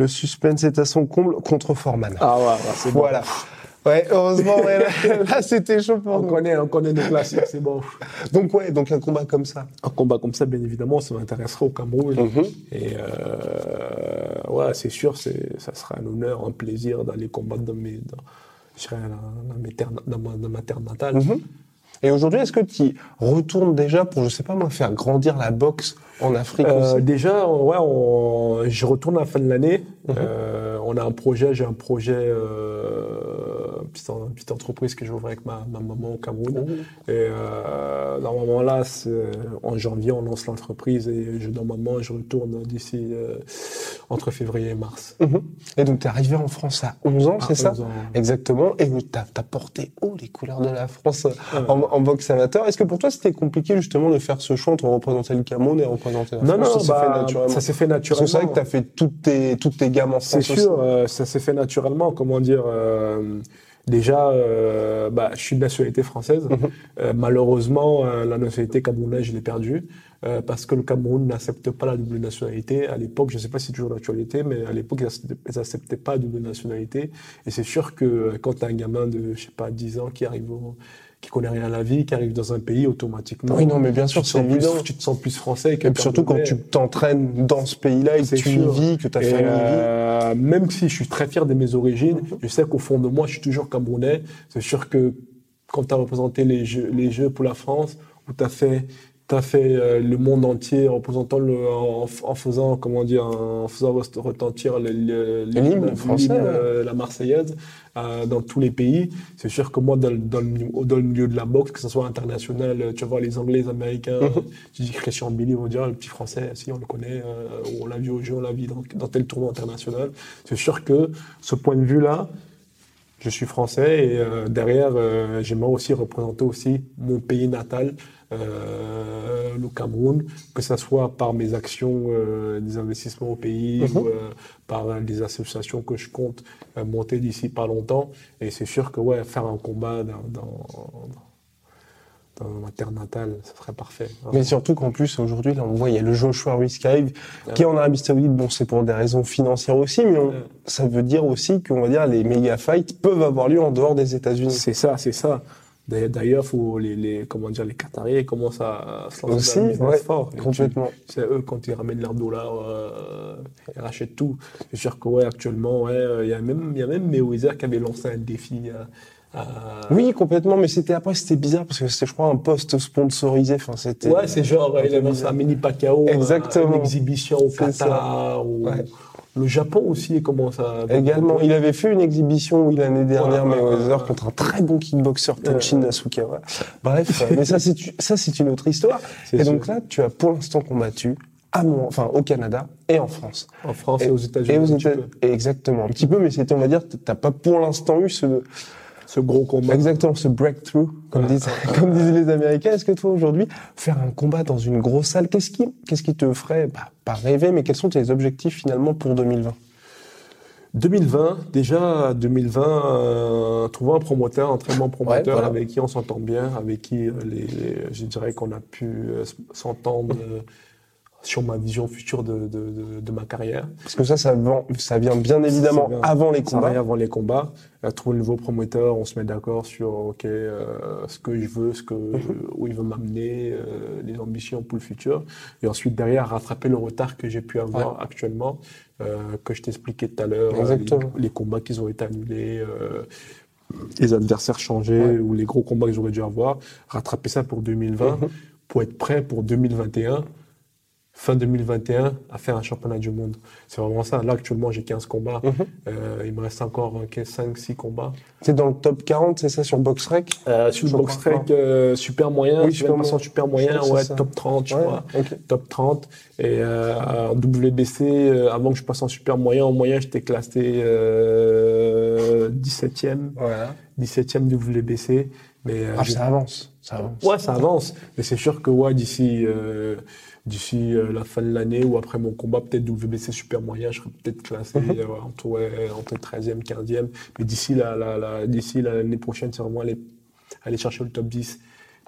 le suspense est à son comble contre Forman. Ah ouais, ouais, c'est bon. Voilà. Ouais, heureusement, ouais, là, là, c'était chaud pour On nous. connaît, on connaît nos classiques, c'est bon. Donc ouais, donc un combat comme ça. Un combat comme ça, bien évidemment, ça m'intéresserait au Cameroun. Mhm. Et euh, ouais, c'est sûr, ça sera un honneur, un plaisir d'aller combattre dans, mes, dans, dans, mes terres- dans ma, ma terre natale. Mhm. Et aujourd'hui, est-ce que tu retournes déjà pour, je sais pas moi, faire grandir la boxe en Afrique Euh, aussi? déjà, ouais, on, je retourne à la fin de l'année. Mhm. Euh, on a un projet, j'ai un projet, euh, petite, petite entreprise que je vais ouvrir avec ma, ma maman au Cameroun. Et euh, normalement là, c'est- en janvier, on lance l'entreprise et je, normalement, je retourne d'ici euh, entre février et mars. Mhm. Et donc, tu es arrivé en France à 11 ans, À c'est ça 11 ans. Exactement. Et tu as, porté haut les couleurs de la France Ah en, en boxe amateur. Est-ce que pour toi, c'était compliqué justement de faire ce choix entre représenter le Cameroun et représenter la Non, France? non, Ça s'est fait bah, naturellement. ça s'est fait naturellement. c'est vrai que tu as fait toutes tes, toutes tes gammes en C'est France aussi. sûr, euh, ça s'est fait naturellement. Comment dire euh, Déjà, euh, bah, je suis de nationalité française. Mhm. Euh, malheureusement, euh, la nationalité camerounaise, je l'ai perdue euh, parce que le Cameroun n'accepte pas la double nationalité. À l'époque, je ne sais pas si c'est toujours d'actualité, mais à l'époque, ils n'acceptaient pas la double nationalité. Et c'est sûr que euh, quand tu as un gamin de, je sais pas, 10 ans qui arrive au- qui connaît rien à la vie, qui arrive dans un pays, automatiquement. Oui, non, mais bien sûr, tu te c'est sens plus- évident. Tu te sens plus français que Et puis surtout quand tu t'entraînes dans ce pays-là et que tu y vis, que ta famille euh, même si je suis très fier de mes origines, je sais qu'au fond de moi, je suis toujours camerounais. C'est sûr que quand tu as représenté les jeux, les jeux pour la France, où tu as fait, t'as fait euh, le monde entier en le, en, en faisant, comment dire, en faisant retentir L'hymne français, ouais. euh, la Marseillaise euh, dans tous les pays. C'est sûr que moi, dans, le- dans, le, dans le milieu de la boxe, que ce soit international, tu voir les Anglais, les Américains, tu dis Christian Billy, on va dire le petit Français, si on le connaît, euh, on l'a vu au jeu, on l'a vu dans, dans tel tournoi international. C'est sûr que ce point de vue-là, Je suis français et euh, derrière, j'aimerais aussi représenter aussi mon pays natal, euh, le Cameroun, que ce soit par mes actions, euh, des investissements au pays Mhm. ou euh, par des associations que je compte monter d'ici pas longtemps. Et c'est sûr que ouais, faire un combat dans, dans, dans ma terre natale, ça serait parfait. Mais surtout qu'en plus, aujourd'hui, là, on voit, il y a le Joshua Ruiz qui arrive, qui est en Arabie Saoudite. Bon, c'est pour des raisons financières aussi, mais on- Ouais. ça veut dire aussi qu'on va dire les méga fights peuvent avoir lieu en dehors des États-Unis. C'est ça, c'est ça. D'ailleurs- faut les, les, comment dire, les Qataris commencent à se lancer Aussi, dans le business ouais, fort. Complètement. C'est eux, quand ils ramènent leurs dollars, euh, ils rachètent tout. C'est sûr que, ouais, actuellement, ouais, euh, il y a même, il y a même Mayweather qui avait lancé un défi à, à- Oui, complètement, mais c'était après, c'était bizarre parce que c'était, je crois, un poste sponsorisé. Enfin, c'était. Ouais, c'est genre, il a lancé un mini euh, Exactement. une exhibition au. Qatar, ou Ouais. Le Japon aussi commence à... Également, il avait fait une exhibition oui, l'année dernière, Ouais, ouais, Mayweather, contre un très bon kickboxer, Tenshin Nasukawa. Bref, euh, mais ça, c'est, ça, c'est une autre histoire. C'est Et donc là, tu as pour l'instant combattu à Mon- enfin, au Canada et en France. En France et, aux États-Unis. Et aux États-. Exactement, un petit peu, mais c'était, on va dire, t'as pas pour l'instant eu ce, Ce gros combat. exactement, ce breakthrough, comme disent, comme disent les Américains. Est-ce que toi, aujourd'hui, faire un combat dans une grosse salle, qu'est-ce qui, qu'est-ce qui te ferait, bah, pas rêver, mais quels sont tes objectifs finalement pour 2020? 2020, déjà 2020, euh, trouver un promoteur, un très bon promoteur Ouais, voilà. avec qui on s'entend bien, avec qui euh, les, les- je dirais qu'on a pu euh, s'entendre sur ma vision future de, de, de, de ma carrière. Parce que ça, ça, vend- ça vient bien évidemment vient- avant les Ça combats. vient avant les combats. Trouver le nouveau promoteur, on se met d'accord sur ok euh, ce que je veux, ce que où il veut m'amener, euh, les ambitions pour le futur. Et ensuite derrière rattraper le retard que j'ai pu avoir actuellement, euh, que je t'expliquais tout à l'heure, les, les combats qui ont été annulés. les adversaires changés ou les gros combats que j'aurais dû avoir, rattraper ça pour 2020 Mhm. pour être prêt pour 2021 fin 2021 à faire un championnat du monde. C'est vraiment ça. Là, actuellement, j'ai 15 combats. Mhm. Euh, il me reste encore 5, 6 combats. C'est dans le top 40, c'est ça, sur BoxRec? Euh, sur Je le box crois track, euh, super moyen. Oui, super moyen. super moyen, ouais, ça. top 30, je Ouais, crois. Top 30. Et euh, en WBC, euh, avant que je passe en super moyen, en moyen, j'étais classé euh, 17e. Voilà. 17e WBC. Mais, euh, Ah, ça avance, ça avance. Ouais, ça avance. Mais c'est sûr que ouais, d'ici euh, d'ici euh, la fin de l'année ou après mon combat, peut-être WBC super moyen, je serais peut-être classé Mhm. euh, entre, ouais, entre 13e, 15e. Mais d'ici la, la, l'année prochaine, c'est vraiment aller, aller chercher le top 10.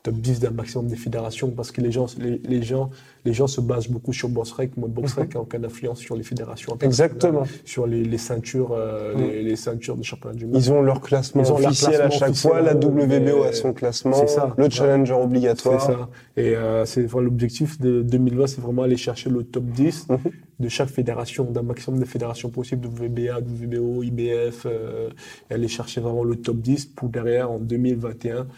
Top 10 d'un maximum des fédérations parce que les gens, les, les gens, les gens se basent beaucoup sur BoxRec. Moi, BoxRec n'a aucune influence sur les fédérations. Exactement. Sur les, les ceintures, euh, les, les ceintures des championnats du monde. Ils ont leur classement Ils ont leur officiel à chaque officiel, fois, la WBO mais- a son classement, C'est ça. le challenger obligatoire. C'est ça. Et euh, c'est vraiment l'objectif de 2020, c'est vraiment aller chercher le top 10 Mhm. de chaque fédération, d'un maximum de fédérations possibles, WBA, WBO, IBF, euh, et aller chercher vraiment le top 10 pour derrière, en 2021,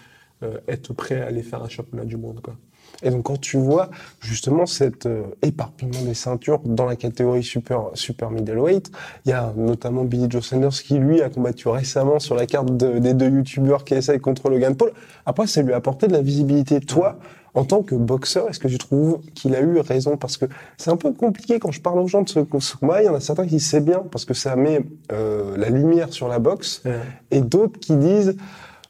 euh, être prêt à aller faire un championnat du monde. Quoi. Et donc quand tu vois justement cet euh, éparpillement des ceintures dans la catégorie super super middleweight, il y a notamment Billy Joe Sanders qui lui a combattu récemment sur la carte de- des deux youtubeurs qui essayent contre Logan Paul. Après ça lui a apporté de la visibilité. Toi, en tant que boxeur, est-ce que tu trouves qu'il a eu raison? Parce que c'est un peu compliqué quand je parle aux gens de ce, combat. Il y en a certains qui disent c'est bien parce que ça met euh, la lumière sur la boxe, et d'autres qui disent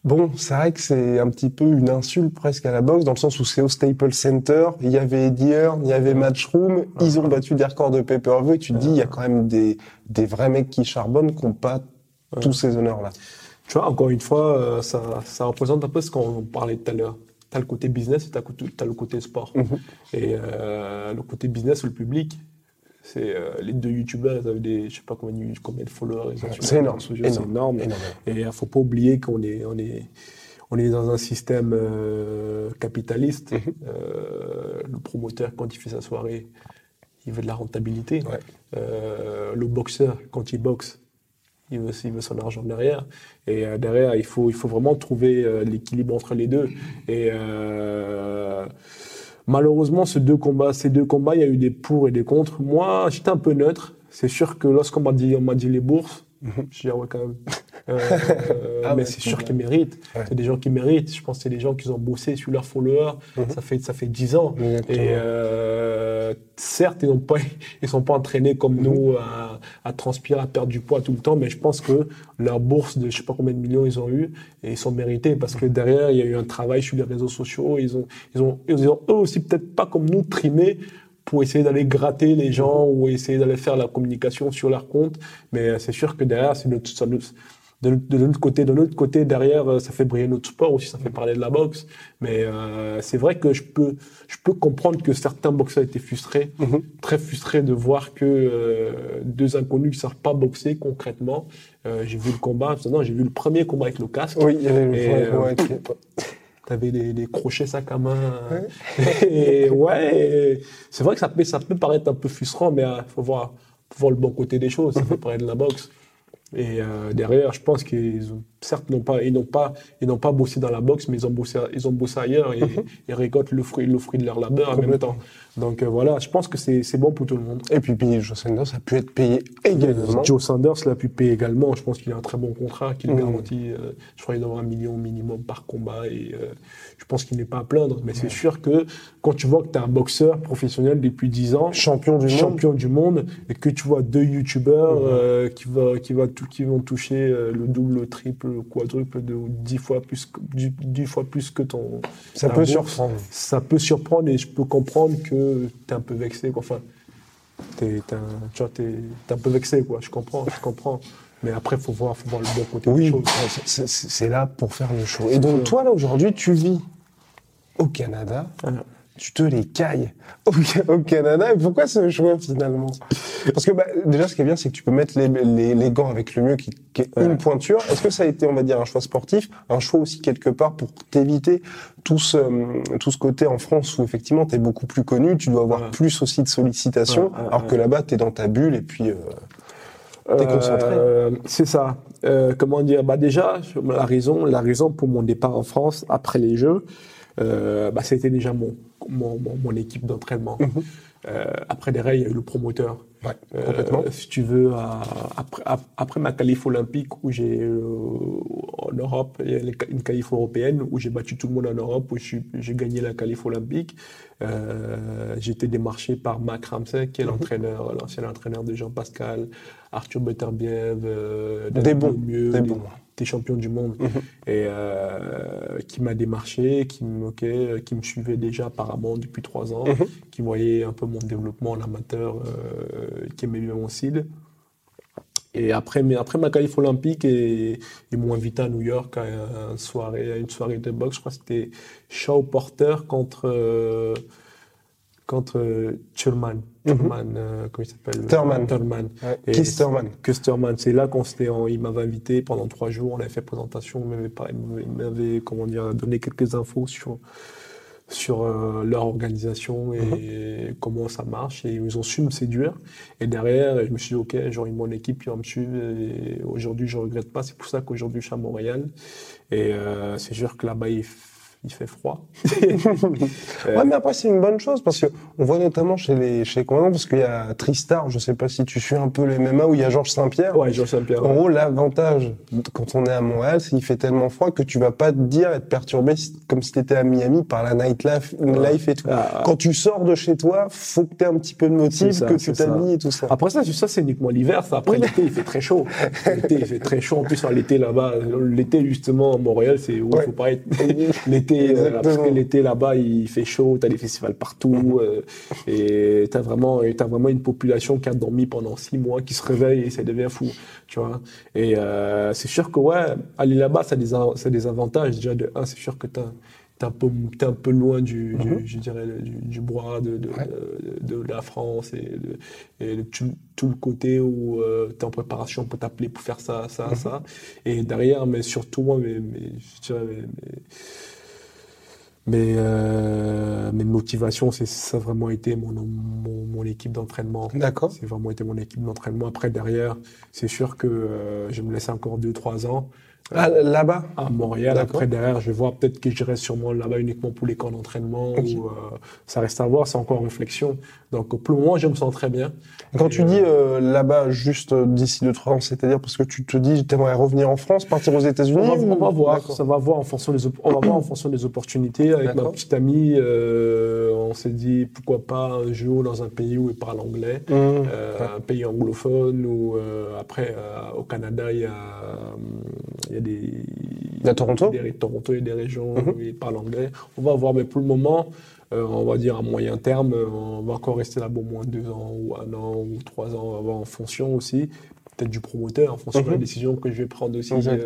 Bon, c'est vrai que c'est un petit peu une insulte presque à la boxe, dans le sens où c'est au Staples Center, il y avait Eddie Hearn, il y avait Matchroom, ils ont battu des records de pay-per-view, et tu te dis, il y a quand même des, des vrais mecs qui charbonnent, qui n'ont pas tous ces honneurs-là. Tu vois, encore une fois, euh, ça, ça représente un peu ce qu'on parlait tout à l'heure. Tu as le côté business et tu as, le côté sport. Mhm. Et euh, le côté business, le public, c'est euh, les deux youtubeurs, ils avaient des, je sais pas combien, de- combien de followers. ils ont sur C'est énorme, C'est énorme. énorme. Et il faut pas oublier qu'on est, on est, on est dans un système euh, capitaliste. Mhm. Euh, le promoteur, quand il fait sa soirée, il veut de la rentabilité. Ouais. Euh, le boxeur, quand il boxe, il veut, il veut son argent derrière. Et euh, derrière, il faut, il faut vraiment trouver euh, l'équilibre entre les deux. Et euh, malheureusement, ces deux combats, ces deux combats, il y a eu des pour et des contre. Moi, j'étais un peu neutre. C'est sûr que lorsqu'on m'a dit, on m'a dit les bourses, je dis ah ouais quand même. Euh, Ah mais ouais, c'est sûr qu'ils méritent. Ouais. C'est des gens qui méritent. Je pense que c'est des gens qui ont bossé sur leurs followers. Mhm. Ça fait ça fait dix ans. Exactement. Et euh, certes, ils ils sont pas entraînés comme nous à, à, transpirer, à perdre du poids tout le temps, mais je pense que leur bourse de je sais pas combien de millions ils ont eu et ils sont mérités parce que derrière il y a eu un travail sur les réseaux sociaux. Ils ont, ils ont, ils ont eux aussi peut-être pas comme nous trimé pour essayer d'aller gratter les gens ou essayer d'aller faire la communication sur leur compte. Mais c'est sûr que derrière, c'est notre, ça nous, de, de l'autre côté, de l'autre côté, derrière, euh, ça fait briller notre sport aussi, ça fait parler de la boxe. Mais euh, c'est vrai que je peux, je peux comprendre que certains boxeurs étaient frustrés, Mhm. très frustrés de voir que euh, deux inconnus qui savent pas boxer concrètement. Euh, j'ai vu le combat, non, j'ai vu le premier combat avec le casque. Oui, il y avait le ouais, ouais, qui- T'avais des, des crochets sac à main. Et ouais, et c'est vrai que ça peut, ça peut paraître un peu frustrant, mais il faut voir, faut voir le bon côté des choses. Ça fait parler de la boxe. Et euh, derrière, je pense qu'ils ont, certes, n'ont pas, ils n'ont pas, ils n'ont pas bossé dans la boxe, mais ils ont bossé, ils ont bossé ailleurs et ils récoltent le fruit, le fruit de leur labeur en même temps. Donc euh, voilà, je pense que c'est, c'est bon pour tout le monde. Et puis, Joe Sanders a pu être payé également. Joe Sanders l'a pu payer également. Je pense qu'il a un très bon contrat qui le Mhm. garantit. euh, je crois qu'il doit avoir un million minimum par combat et euh, je pense qu'il n'est pas à plaindre. Mais c'est sûr que quand tu vois que tu es un boxeur professionnel depuis 10 ans, Champion du monde. champion du monde, et que tu vois deux youtubeurs Mhm. qui, va, qui, va tout, qui vont toucher le double, le triple, le quadruple de 10 fois plus que, 10, 10 fois plus que ton. Ça peut bourse, surprendre. Ça peut surprendre et je peux comprendre que tu es un peu vexé. Quoi. Enfin, t'es, t'es un, tu vois, t'es, t'es un peu vexé, quoi. Je comprends, je comprends. Mais après, faut voir, faut voir le bon côté des Oui, choses. c'est- c'est c'est là pour faire le show. Et donc, toi, là, aujourd'hui, tu vis au Canada. Voilà. Tu te les cailles au, Canada. Et pourquoi ce choix, finalement? Parce que, bah, déjà, ce qui est bien, c'est que tu peux mettre les, les, les gants avec le mieux, qui, qui est une pointure. Est-ce que ça a été, on va dire, un choix sportif? Un choix aussi, quelque part, pour t'éviter tout ce, tout ce côté en France où, effectivement, tu es beaucoup plus connu, tu dois avoir Ouais. plus aussi de sollicitations, Ouais, ouais, alors que là-bas, tu es dans ta bulle et puis... euh, T'es concentré. Euh, c'est ça. Euh, comment dire? Bah déjà, la raison, la raison pour mon départ en France après les Jeux, euh, bah c'était déjà mon mon, mon, mon équipe d'entraînement. Euh, après derrière, il y a eu le promoteur. Ouais, Euh, complètement. si tu veux, à- après, à- après ma qualif olympique où j'ai euh, en Europe, il y a les- une qualif européenne où j'ai battu tout le monde en Europe, où j'ai gagné la qualif olympique. J'ai été démarché par Mac Ramsey, qui est l'entraîneur, l'ancien entraîneur de Jean-Pascal, Arthur Beterbiev, euh, Des bons, Lemieux, des des, bons. des champions du monde, Mhm. et euh, qui m'a démarché, qui me, euh, qui me suivait déjà apparemment depuis trois ans, Mhm. qui voyait un peu mon développement en amateur, euh, qui aimait bien mon style. Et après, mais après ma qualif olympique, et, ils m'ont invité à New York à une soirée, à une soirée de boxe. Je crois que c'était Shaw Porter contre, euh, contre euh, Thurman. Thurman, euh, comment il s'appelle? Mhm. Thurman. Thurman. Ouais. Et Keith Thurman. Custerman, c'est là qu'on s'était, en- il m'avait invité pendant trois jours, on avait fait présentation, il m'avait, pas- il m'avait- il m'avait, comment dire, donné quelques infos sur, sur euh, leur organisation et comment ça marche. Et ils ont su me séduire. Et derrière, je me suis dit, OK, j'aurai mon équipe qui va me suivre. Et aujourd'hui, je regrette pas. C'est pour ça qu'aujourd'hui, je suis à Montréal. Et euh, c'est sûr que là-bas, il, il fait froid. Ouais, mais après, c'est une bonne chose parce que on voit notamment chez les, chez les parce qu'il y a Tristar, je sais pas si tu suis un peu les MMA, où il y a Georges Saint-Pierre. ouais, Jean Saint-Pierre. En gros, l'avantage quand on est à Montréal, c'est qu'il fait tellement froid que tu vas pas te dire être perturbé comme si tu étais à Miami par la nightlife life et tout. Ah. Quand tu sors de chez toi, faut que tu aies un petit peu de motif, ça, que tu t'habilles et tout ça. Après ça, ça c'est uniquement l'hiver. ça. Après l'été, il fait très chaud. L'été, il fait très chaud. En plus, l'été là-bas, l'été justement à Montréal, c'est où il Ouais. faut pas être. L'été, euh, parce que l'été là-bas, il fait chaud. T'as des festivals partout euh, et t'as vraiment, t'as vraiment une population qui a dormi pendant six mois, qui se réveille et ça devient fou, tu vois. Et euh, c'est sûr que ouais, aller là-bas, ça a des, ça a des avantages. Déjà de un, c'est sûr que t'as T'es un, peu, t'es un peu loin du, du- je dirais, du, du bois de, de, de, de la France et, de, et tout, tout le côté où tu es en préparation pour t'appeler pour faire ça, ça, ça. Et derrière, mais surtout, moi, je dirais, mes, mes, euh, mes motivations, c'est ça a vraiment été mon, mon, mon équipe d'entraînement. D'accord. C'est vraiment été mon équipe d'entraînement. Après, derrière, c'est sûr que euh, je me laisse encore 2-3 ans. Ah, là-bas à Montréal. Après, derrière, je vais voir peut-être que j'irai sûrement là-bas uniquement pour les camps d'entraînement. Ou, euh, ça reste à voir, c'est encore en réflexion. Donc, pour le moment, je me sens très bien. Quand Et, tu dis euh, là-bas, juste euh, d'ici 2-3 ans, c'est-à-dire parce que tu te dis, t'aimerais revenir en France, partir aux États-Unis On ou- on va voir, ça va voir en fonction des, op- on va voir en fonction des opportunités. Avec ma petite amie, euh, on s'est dit pourquoi pas un jour dans un pays où ils parlent anglais, Mmh. euh, un pays anglophone ou euh, après euh, au Canada il y a, euh, il y a des Il y a Toronto des, Toronto il y a des régions Mhm. où ils parlent anglais. On va voir, mais pour le moment, euh, on va dire à moyen terme, euh, on va encore rester là-bas au moins deux ans ou un an ou trois ans. On va voir en fonction aussi peut-être du promoteur, en fonction de la Mhm. décision que je vais prendre aussi. euh,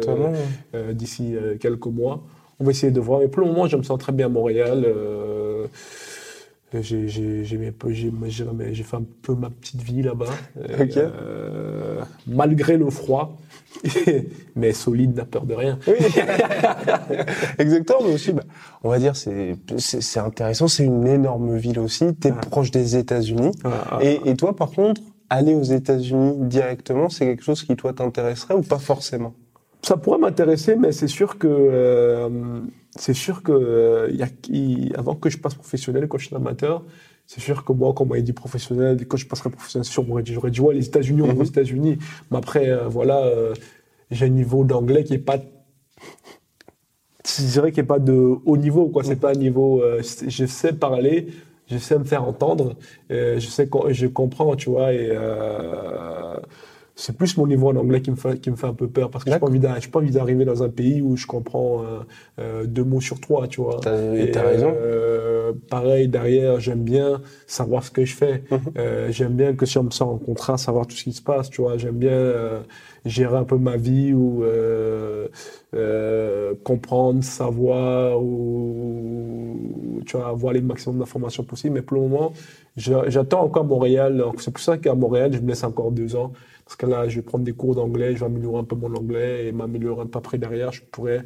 euh, d'ici euh, quelques mois. On va essayer de voir. Mais pour le moment, je me sens très bien à Montréal. J'ai fait un peu ma petite vie là-bas. Malgré le froid. mais solide n'a peur de rien. Oui, exactement, mais aussi, bah, on va dire, c'est intéressant, c'est une énorme ville aussi, t'es Ah. proche des États-Unis. Ah, Et, et toi, par contre, aller aux États-Unis directement, c'est quelque chose qui, toi, t'intéresserait ou pas forcément? Ça pourrait m'intéresser, mais c'est sûr que euh, c'est sûr que euh, y a, il- avant que je passe professionnel, quand je suis amateur, c'est sûr que moi, quand on m'avait dit professionnel, quand je passerai professionnel, c'est sûr, j'aurais dit, j'aurais dit ouais, les États-Unis, on va aux Mhm. États-Unis. Mais après, euh, voilà, euh, j'ai un niveau d'anglais qui est pas je dirais qu'il n'est pas de haut niveau, quoi. C'est pas un niveau. euh, je sais parler, je sais me faire entendre, je sais, je comprends, tu vois. Et c'est plus mon niveau en anglais qui me fait, qui me fait un peu peur parce que j'ai pas envie pas envie d'arriver dans un pays où je comprends euh, euh, deux mots sur trois, tu vois. T'as Et, t'as raison. euh, pareil, derrière, j'aime bien savoir ce que je fais. Mhm. Euh, j'aime bien que si on me sort en contrat, savoir tout ce qui se passe, tu vois. J'aime bien euh, gérer un peu ma vie ou euh, comprendre, savoir ou tu vois, avoir les maximum d'informations possibles. Mais pour le moment, j'attends encore Montréal. C'est pour ça qu'à Montréal, je me laisse encore deux ans. Parce que là, je vais prendre des cours d'anglais, je vais améliorer un peu mon anglais et m'améliorer un peu après derrière. Je pourrais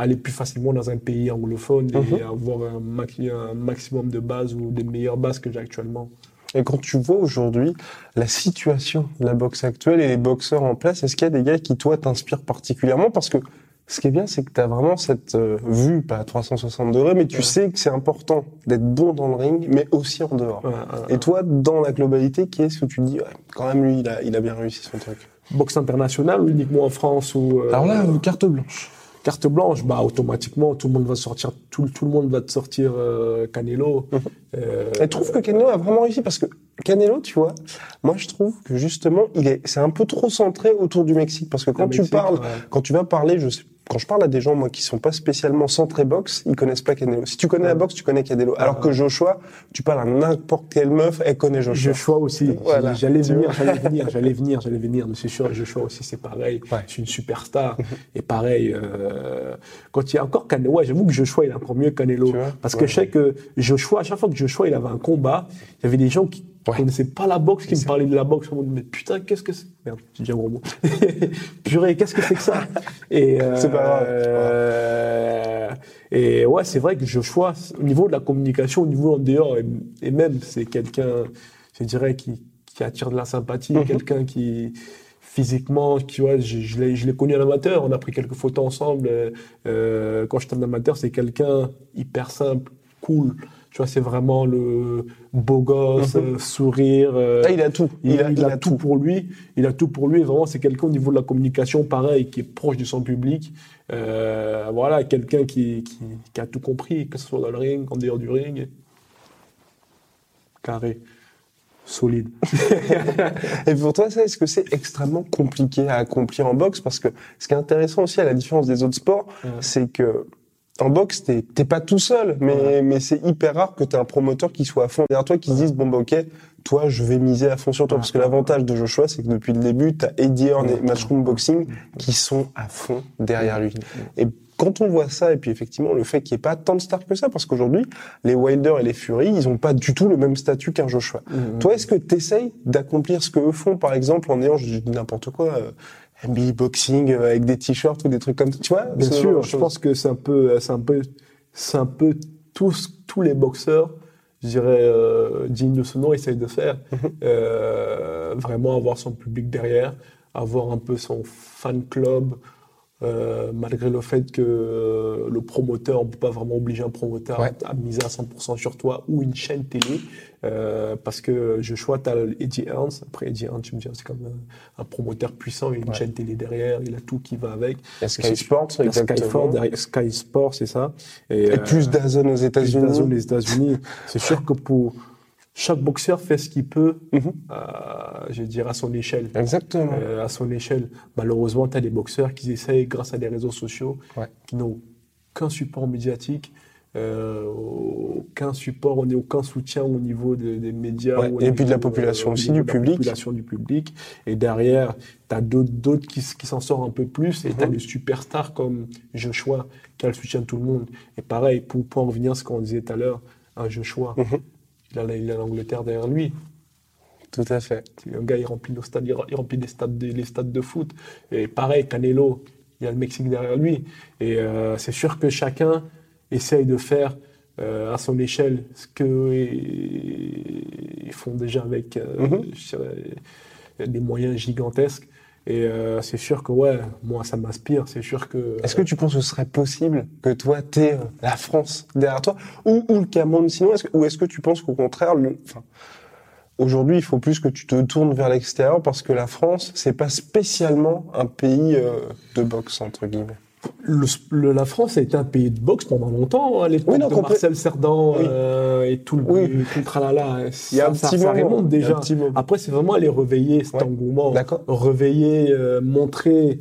aller plus facilement dans un pays anglophone et Mhm. avoir un, maxi- un maximum de bases ou des meilleures bases que j'ai actuellement. Et quand tu vois aujourd'hui la situation de la boxe actuelle et les boxeurs en place, est-ce qu'il y a des gars qui, toi, t'inspirent particulièrement? Parce que ce qui est bien, c'est que tu as vraiment cette euh, vue, pas à 360 degrés, mais tu Ouais. sais que c'est important d'être bon dans le ring, mais aussi en dehors. Ouais, ouais, Et toi, dans la globalité, qui est-ce que tu dis, quand même, lui, il a, il a bien réussi son truc? Boxe internationale ou uniquement en France ou euh, Alors là, euh, carte blanche. Carte blanche, bah automatiquement tout le monde va sortir, tout, tout le monde va te sortir euh, Canelo. Euh, Et trouve que Canelo a vraiment réussi parce que Canelo, tu vois, moi je trouve que justement, il est, c'est un peu trop centré autour du Mexique parce que quand tu Mexique, parles, ouais. quand tu vas parler, je sais, quand je parle à des gens moi qui sont pas spécialement centrés boxe, ils connaissent pas Canelo. Si tu connais la boxe, tu connais Canelo. Alors Ouais. que Joshua, tu parles à n'importe quelle meuf, elle connaît Joshua. Joshua aussi. Voilà. J'allais venir, j'allais venir, j'allais venir, j'allais venir. Mais c'est sûr, Joshua aussi, c'est pareil. Ouais. C'est une superstar. Et pareil, euh, quand il y a encore Canelo, ouais, j'avoue que Joshua, il est encore mieux que Canelo. Parce que je sais que Joshua, à chaque fois que Joshua, il avait un combat, il y avait des gens qui Ouais. connaissaient pas la boxe, qui me parlaient de la boxe. En mode, mais putain, qu'est-ce que c'est? Merde, j'ai dit un gros mot. Purée, qu'est-ce que c'est que ça? Et, euh, C'est pas grave. euh, et ouais, c'est vrai que Joshua, au niveau de la communication, au niveau en dehors, et, et même, c'est quelqu'un, je dirais, qui, qui attire de la sympathie, Mhm. quelqu'un qui, physiquement, tu vois, je, je l'ai je connu en amateur, on a pris quelques photos ensemble. euh, quand j'étais en amateur, c'est quelqu'un hyper simple, cool. Tu vois, c'est vraiment le beau gosse, euh, sourire. euh, Ah, il a tout. il, a, il a tout pour lui. Il a tout pour lui. Et Vraiment, c'est quelqu'un au niveau de la communication, pareil, qui est proche de son public. Euh, voilà, quelqu'un qui, qui, qui a tout compris, que ce soit dans le ring, en dehors du ring. Carré. Solide. Et pour toi, ça, est-ce que c'est extrêmement compliqué à accomplir en boxe? Parce que ce qui est intéressant aussi, à la différence des autres sports, Ouais. c'est que en boxe, t'es t'es pas tout seul, mais, Ouais. mais c'est hyper rare que tu un promoteur qui soit à fond derrière toi, qui se dise, bon, bah, ok, toi, je vais miser à fond sur toi. Ouais. Parce que l'avantage de Joshua, c'est que depuis le début, tu as Eddie Hearn et. Matchroom Boxing qui sont à fond derrière lui. Et quand on voit ça, et puis effectivement, le fait qu'il n'y ait pas tant de stars que ça, parce qu'aujourd'hui, les Wilder et les Fury, ils ont pas du tout le même statut qu'un Joshua. Toi, est-ce que tu essayes d'accomplir ce que eux font, par exemple, en ayant, je dis n'importe quoi, euh, NBA boxing euh, avec des t-shirts ou des trucs comme ça, tu vois Bien sûr, je pense que c'est un peu, c'est un peu, c'est un peu tous, tous les boxeurs, je dirais, euh, dignes de ce nom, essayent de faire. Mhm. Euh, vraiment avoir son public derrière, avoir un peu son fan club, euh, malgré le fait que euh, le promoteur, on peut pas vraiment obliger un promoteur Ouais. à miser à 100% sur toi ou une chaîne télé, euh, parce que je choix, tu as Eddie Ernst, après Eddie Ernst, tu me dis, c'est comme un, un promoteur puissant, il y a une Ouais. chaîne télé derrière, il a tout qui va avec. Il y a Sky Sports, Il y a Sky, exactement. Sky Sport, c'est ça. Et euh, plus d'Azone aux plus États-Unis. d'Azone aux États-Unis. C'est sûr que pour chaque boxeur fait ce qu'il peut, Mhm. euh, je dirais à son échelle. Exactement. Euh, à son échelle. Malheureusement, tu as des boxeurs qui essayent, grâce à des réseaux sociaux, Ouais. qui n'ont aucun support médiatique, euh, aucun support, on aucun soutien au niveau de- des médias. Ouais, et puis de la population au aussi, du public. population du public. Et derrière, tu as d'autres qui s'en sortent un peu plus, et tu as Mhm. des superstars comme Joshua, qui a le soutien de tout le monde. Et pareil, pour, pour en revenir à ce qu'on disait tout à l'heure, un Joshua, Mhm. Il a, l'Angleterre derrière lui. Tout à fait. Un gars, il remplit il les stades de, les stades de foot. Et pareil, Canelo, il y a le Mexique derrière lui. Et euh, c'est sûr que chacun essaye de faire euh, à son échelle ce que ils font déjà avec euh, Mhm. je dirais, des moyens gigantesques. Et euh, c'est sûr que ouais, moi ça m'inspire. C'est sûr que Est-ce que tu penses que ce serait possible que toi, t'aies euh, la France derrière toi ou, ou le Cameroun? Sinon est-ce que- Ou est-ce que tu penses qu'au contraire, le, enfin, aujourd'hui, il faut plus que tu te tournes vers l'extérieur parce que la France, c'est pas spécialement un pays euh, de boxe, entre guillemets Le- le- la France a été un pays de boxe pendant longtemps, hein, à l'époque Oui, non, de Marcel Cerdan Oui. euh, et tout le, Oui. tout le tralala. Il y a Ça- un ça- petit ça moment. remonte déjà. petit. Après, c'est vraiment aller réveiller cet Ouais. engouement, réveiller, euh, montrer,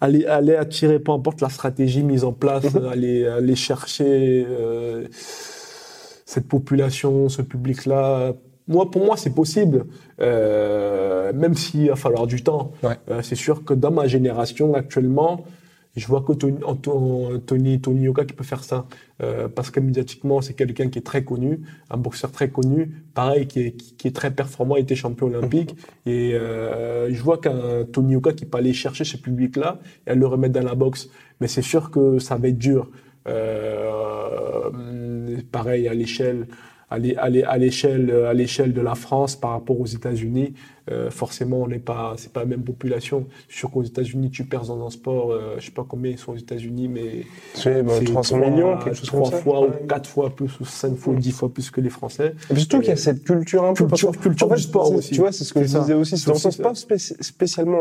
aller, aller attirer, peu importe la stratégie mise en place, Mhm. aller, aller chercher euh, cette population, ce public-là. Moi, pour moi, c'est possible, euh, même s'il va falloir du temps. Ouais. Euh, c'est sûr que dans ma génération actuellement, je vois que Tony, Tony, Tony Yoka qui peut faire ça. Euh, parce que médiatiquement, c'est quelqu'un qui est très connu, un boxeur très connu, pareil, qui est, qui, qui est très performant, il était champion olympique. Et euh, je vois qu'un Tony Yoka qui peut aller chercher ce public-là et le remettre dans la boxe. Mais c'est sûr que ça va être dur. Euh, pareil, à l'échelle à l'é- à l'é- à l'échelle à l'échelle de la France par rapport aux États-Unis, euh, forcément on n'est pas c'est pas la même population. Je suis sûr qu'aux États-Unis tu perds dans un sport, euh, je sais pas combien ils sont aux États-Unis, mais C'est bah, c'est 300 trois- millions, quelque chose trois comme ça. fois Ouais. ou quatre fois plus ou cinq fois ou dix fois plus que les Français. Et puis surtout qu'il y a cette culture un peu. Culture- culture en fait, du sport aussi. Tu vois, c'est ce que je ça. disais aussi. C'est dans le sens pas spéci- spécialement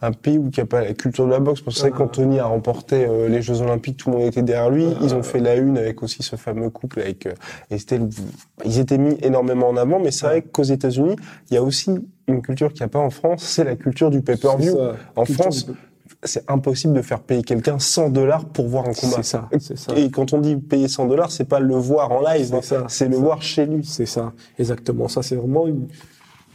un, un pays où il n'y a pas la culture de la boxe. C'est vrai Ah. quand Tony a remporté euh, les Jeux Olympiques, tout le monde était derrière lui. Ils ont fait la une avec aussi ce fameux couple avec euh, Estelle. Ils étaient mis énormément en avant, mais c'est vrai qu'aux États-Unis, il y a aussi une culture qu'il n'y a pas en France, c'est la culture du pay-per-view. En Culture France, du- c'est impossible de faire payer quelqu'un 100 dollars pour voir un combat. C'est ça, c'est ça. Et quand on dit payer 100 dollars, c'est pas le voir en live, C'est ça, le voir chez lui. C'est ça, exactement. Ça, c'est vraiment une-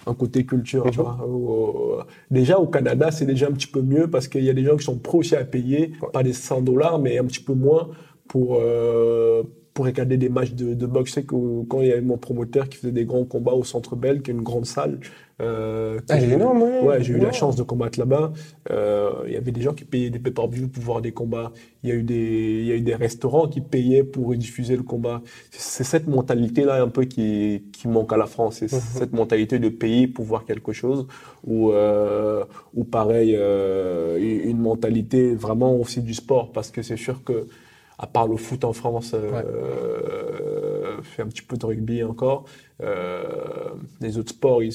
un côté culture. tu Mhm. vois. Au- déjà, au Canada, c'est déjà un petit peu mieux parce qu'il y a des gens qui sont prêts aussi à payer, pas des 100 dollars, mais un petit peu moins pour, euh, pour regarder des matchs de, de boxe. Je sais que quand il y avait mon promoteur qui faisait des grands combats au Centre Bell, qui est une grande salle. euh, Ah, j'ai- énorme, oui. Ouais, j'ai eu la chance de combattre là-bas. Euh, Il y avait des gens qui payaient des pay-per-view pour voir des combats. Il y a eu des, il y a eu des restaurants qui payaient pour diffuser le combat. C'est cette mentalité-là un peu qui, qui manque à la France. C'est cette mentalité de payer pour voir quelque chose ou, euh, ou pareil, une mentalité vraiment aussi du sport parce que c'est sûr que à part le foot en France, euh, fait un petit peu de rugby encore, euh, les autres sports, ils,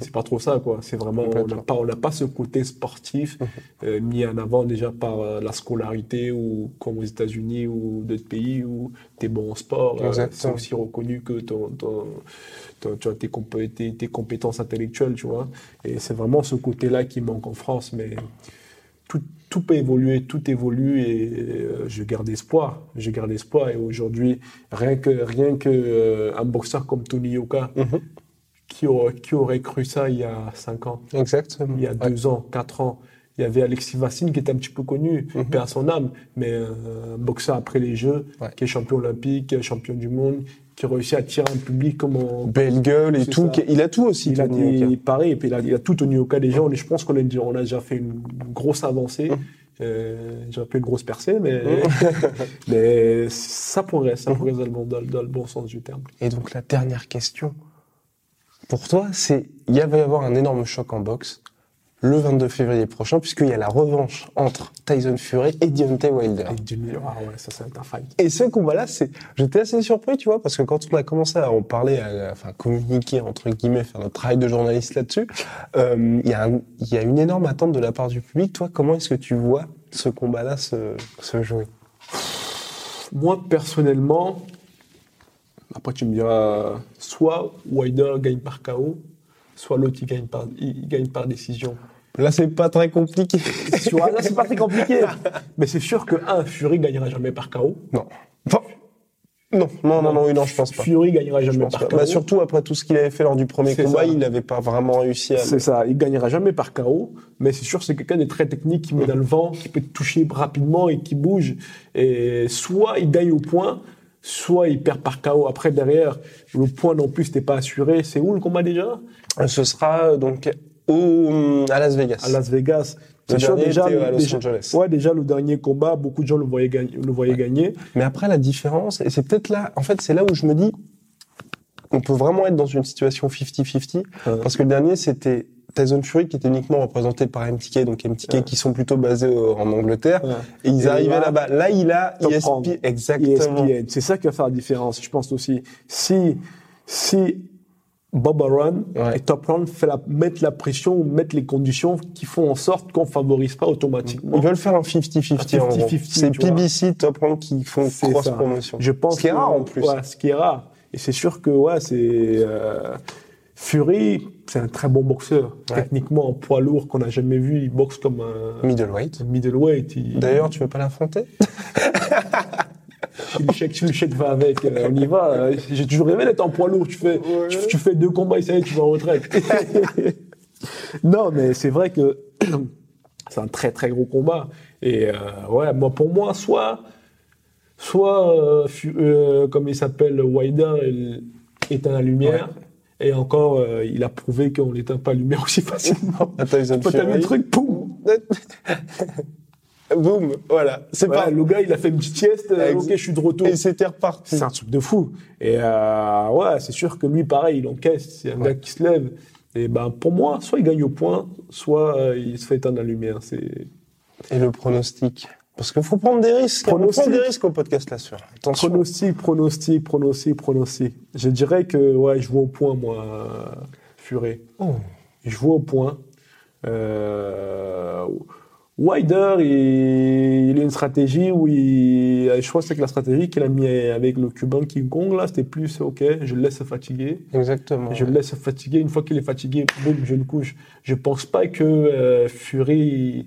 c'est pas trop ça, quoi. C'est vraiment, on n'a pas, on n'a pas ce côté sportif euh, mis en avant déjà par euh, la scolarité ou comme aux États-Unis ou d'autres pays où tu es bon en sport. euh, c'est aussi reconnu que ton, ton- ton- tu as tes, compé- tes- tes compétences intellectuelles, tu vois. Et c'est vraiment ce côté-là qui manque en France, mais tout, tout peut évoluer, tout évolue et euh, je garde espoir. Je garde espoir et aujourd'hui, rien que, rien que euh, un boxeur comme Tony Yoka, Mhm. qui, aurait, qui aurait cru ça il y a 5 ans, Exactement. il y a Ouais. 2 ans, 4 ans il y avait Alexis Vassine qui était un petit peu connu, Mhm. paix à son âme, mais un boxeur après les Jeux, Ouais. qui est champion olympique, champion du monde, qui réussit à attirer un public comme on, Belle gueule et tout. ça. Il a tout aussi, il a Yoka. pareil, et puis il a, il a tout tenu au cas des gens. Je pense qu'on a, déjà- on a déjà fait une grosse avancée. Euh, J'aurais pas une grosse percée, mais, mais ça progresse, ça progresse dans le, bon, dans, le- dans le bon sens du terme. Et donc la dernière question pour toi, c'est il va y avoir un énorme choc en boxe. Le 22 février prochain, puisqu'il y a la revanche entre Tyson Fury et Deontay Wilder. Du milieu. Ah ouais, ça, c'est un fight. Et ce combat-là, c'est, j'étais assez surpris, tu vois, parce que quand on a commencé à en parler, à, enfin, communiquer, entre guillemets, faire notre travail de journaliste là-dessus, euh, il y, a un- il y a une énorme attente de la part du public. Toi, comment est-ce que tu vois ce combat-là se, se jouer? Moi, personnellement, après tu me diras, soit Wilder gagne par KO, soit l'autre il gagne par, il gagne par décision. Là, c'est pas très compliqué. Sur là, c'est pas très compliqué. Mais c'est sûr que, un, Fury gagnera jamais par KO. non. Enfin, non, non, non, non, je pense pas. Fury gagnera jamais par pas. KO. Bah, surtout après tout ce qu'il avait fait lors du premier combat, ça. il n'avait pas vraiment réussi à. C'est ça, il gagnera jamais par KO, mais c'est sûr que c'est quelqu'un de très technique qui met dans le vent, qui peut te toucher rapidement et qui bouge. Et soit il gagne au point, soit il perd par KO. Après derrière, le point non plus n'était pas assuré. C'est où le combat déjà? Ce sera euh, donc au, à Las Vegas. À Las Vegas. C'est sûr déjà, était à Los déjà- Angeles. Ouais, déjà le dernier combat, beaucoup de gens le voyaient gagner. Le voyaient gagner. Mais après, la différence, et c'est peut-être là, en fait, c'est là où je me dis, on peut vraiment être dans une situation 50-50, Ouais. parce que le dernier, c'était Tyson Fury qui était uniquement représenté par MTK, donc MTK Ouais. qui sont plutôt basés en Angleterre, Ouais. et ils Et arrivaient là, là-bas. Là, il a ESP, Rank. exactement. ESPN. C'est ça qui va faire la différence, je pense aussi. Si, si Bob Arum Ouais. et Top Rank fait la, mettent la pression ou mettent les conditions qui font en sorte qu'on favorise pas automatiquement. Ils veulent faire un 50-50 en gros. 50-50, C'est. PBC, Top Rank qui font cross promotion. Je pense Ce qui est rare en plus. Ouais, ce qui est rare. Et c'est sûr que ouais, c'est euh, Fury, c'est un très bon boxeur. Ouais. Techniquement, en poids lourd qu'on n'a jamais vu, il boxe comme un Middleweight. middleweight. Il, D'ailleurs, tu veux pas l'affronter? Si le chèque, si le chèque va avec, euh, on y va. Euh, J'ai toujours rêvé d'être en poids lourd. Tu fais, tu, tu fais deux combats et ça y est, tu vas en retraite. non, mais c'est vrai que c'est un très très gros combat. Et euh, ouais, moi pour moi, soit, soit euh, comme il s'appelle, Wilder, il éteint la lumière. Et encore, euh, il a prouvé qu'on n'éteint pas la lumière aussi facilement. Quand t'as vu le truc, poum Boum, voilà. C'est Voilà, pas. Le gars, il a fait une petite sieste. euh, Ex- ok, je suis de retour. Et c'était reparti. C'est un truc de fou. Et euh, ouais, c'est sûr que lui, pareil, il encaisse. C'est un gars qui se lève. Et ben, pour moi, soit il gagne au point, soit euh, il se fait éteindre la lumière. C'est Et le pronostic? Parce qu'il faut prendre des risques. Pronostic. On prend des risques au podcast là-dessus. Pronostic, pronostic, pronostic, pronostic. Je dirais que ouais, je vois au point, moi, Furet. Oh. Je vois au point. Euh, Wider, il, il a une stratégie où il, je crois que c'est que la stratégie qu'il a mis avec le Cubain King Kong, là, c'était plus, ok, je le laisse se fatiguer. Exactement. Je le laisse se fatiguer. Une fois qu'il est fatigué, boum, je le couche. Je pense pas que euh, Fury,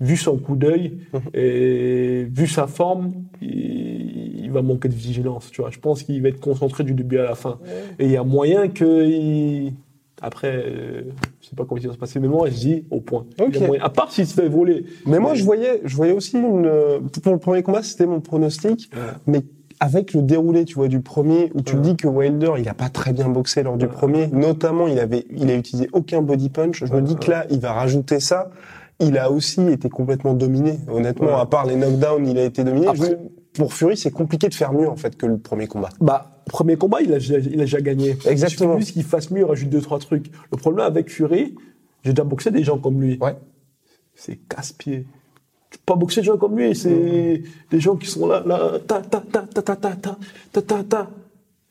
vu son coup d'œil Mhm. et vu sa forme, il, il va manquer de vigilance. Tu vois, je pense qu'il va être concentré du début à la fin. Et il y a moyen que il- après, euh, je sais pas comment il va se passer, mais moi je dis au point. Il y a Ok. moyen- À part s'il se fait voler. Mais moi, je voyais, je voyais aussi une. euh, Pour le premier combat, c'était mon pronostic. Ouais. Mais avec le déroulé, tu vois, du premier, où tu Ouais. dis que Wilder, il a pas très bien boxé lors du Ouais. premier. Notamment, il avait, il a utilisé aucun body punch. Je me dis que là, il va rajouter ça. Il a aussi été complètement dominé. Honnêtement, Ouais. à part les knockdowns, il a été dominé. Après- Je pour Fury, c'est compliqué de faire mieux, en fait, que le premier combat. Bah, premier combat, il a, déjà- il a déjà gagné. Exactement. Il suffit juste qu'il fasse mieux, il rajoute deux, trois trucs. Le problème avec Fury, j'ai déjà boxé des gens comme lui. Ouais. C'est casse-pied. Tu peux pas boxer des gens comme lui, c'est des gens qui sont là, là, ta, ta, ta, ta, ta, ta, ta, ta, ta, ta.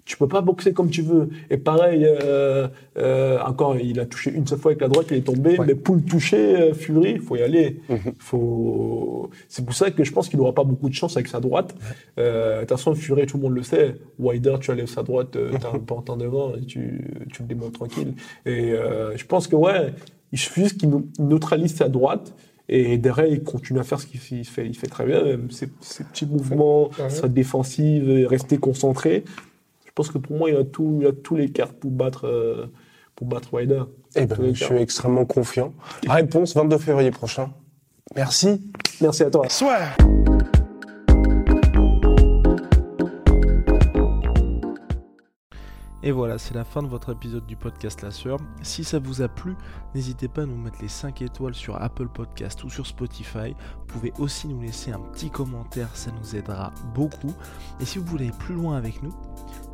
Tu peux pas boxer comme tu veux. Et pareil, euh, euh, encore, il a touché une seule fois avec la droite, il est tombé. Ouais. Mais pour le toucher, euh, Fury, il faut y aller. Mhm. Faut... C'est pour ça que je pense qu'il n'aura pas beaucoup de chance avec sa droite. Euh, De toute façon, Fury, tout le monde le sait. Wider, tu enlèves sa droite, euh, t'as un en devant, et tu, tu le démontes tranquille. Et euh, je pense que, ouais, il suffit juste qu'il neutralise sa droite. Et derrière, il continue à faire ce qu'il fait. Il fait, très bien, même ses, ses petits mouvements, Ouais. sa défensive, rester concentré. Je pense que pour moi, il a, tout, il a tous les cartes pour battre, euh, pour battre Wider. Eh ben, je suis extrêmement confiant. Réponse 22 février prochain. Merci. Merci à toi. Et voilà, c'est la fin de votre épisode du podcast La Sueur. Si ça vous a plu, n'hésitez pas à nous mettre les 5 étoiles sur Apple Podcast ou sur Spotify. Vous pouvez aussi nous laisser un petit commentaire, ça nous aidera beaucoup. Et si vous voulez aller plus loin avec nous,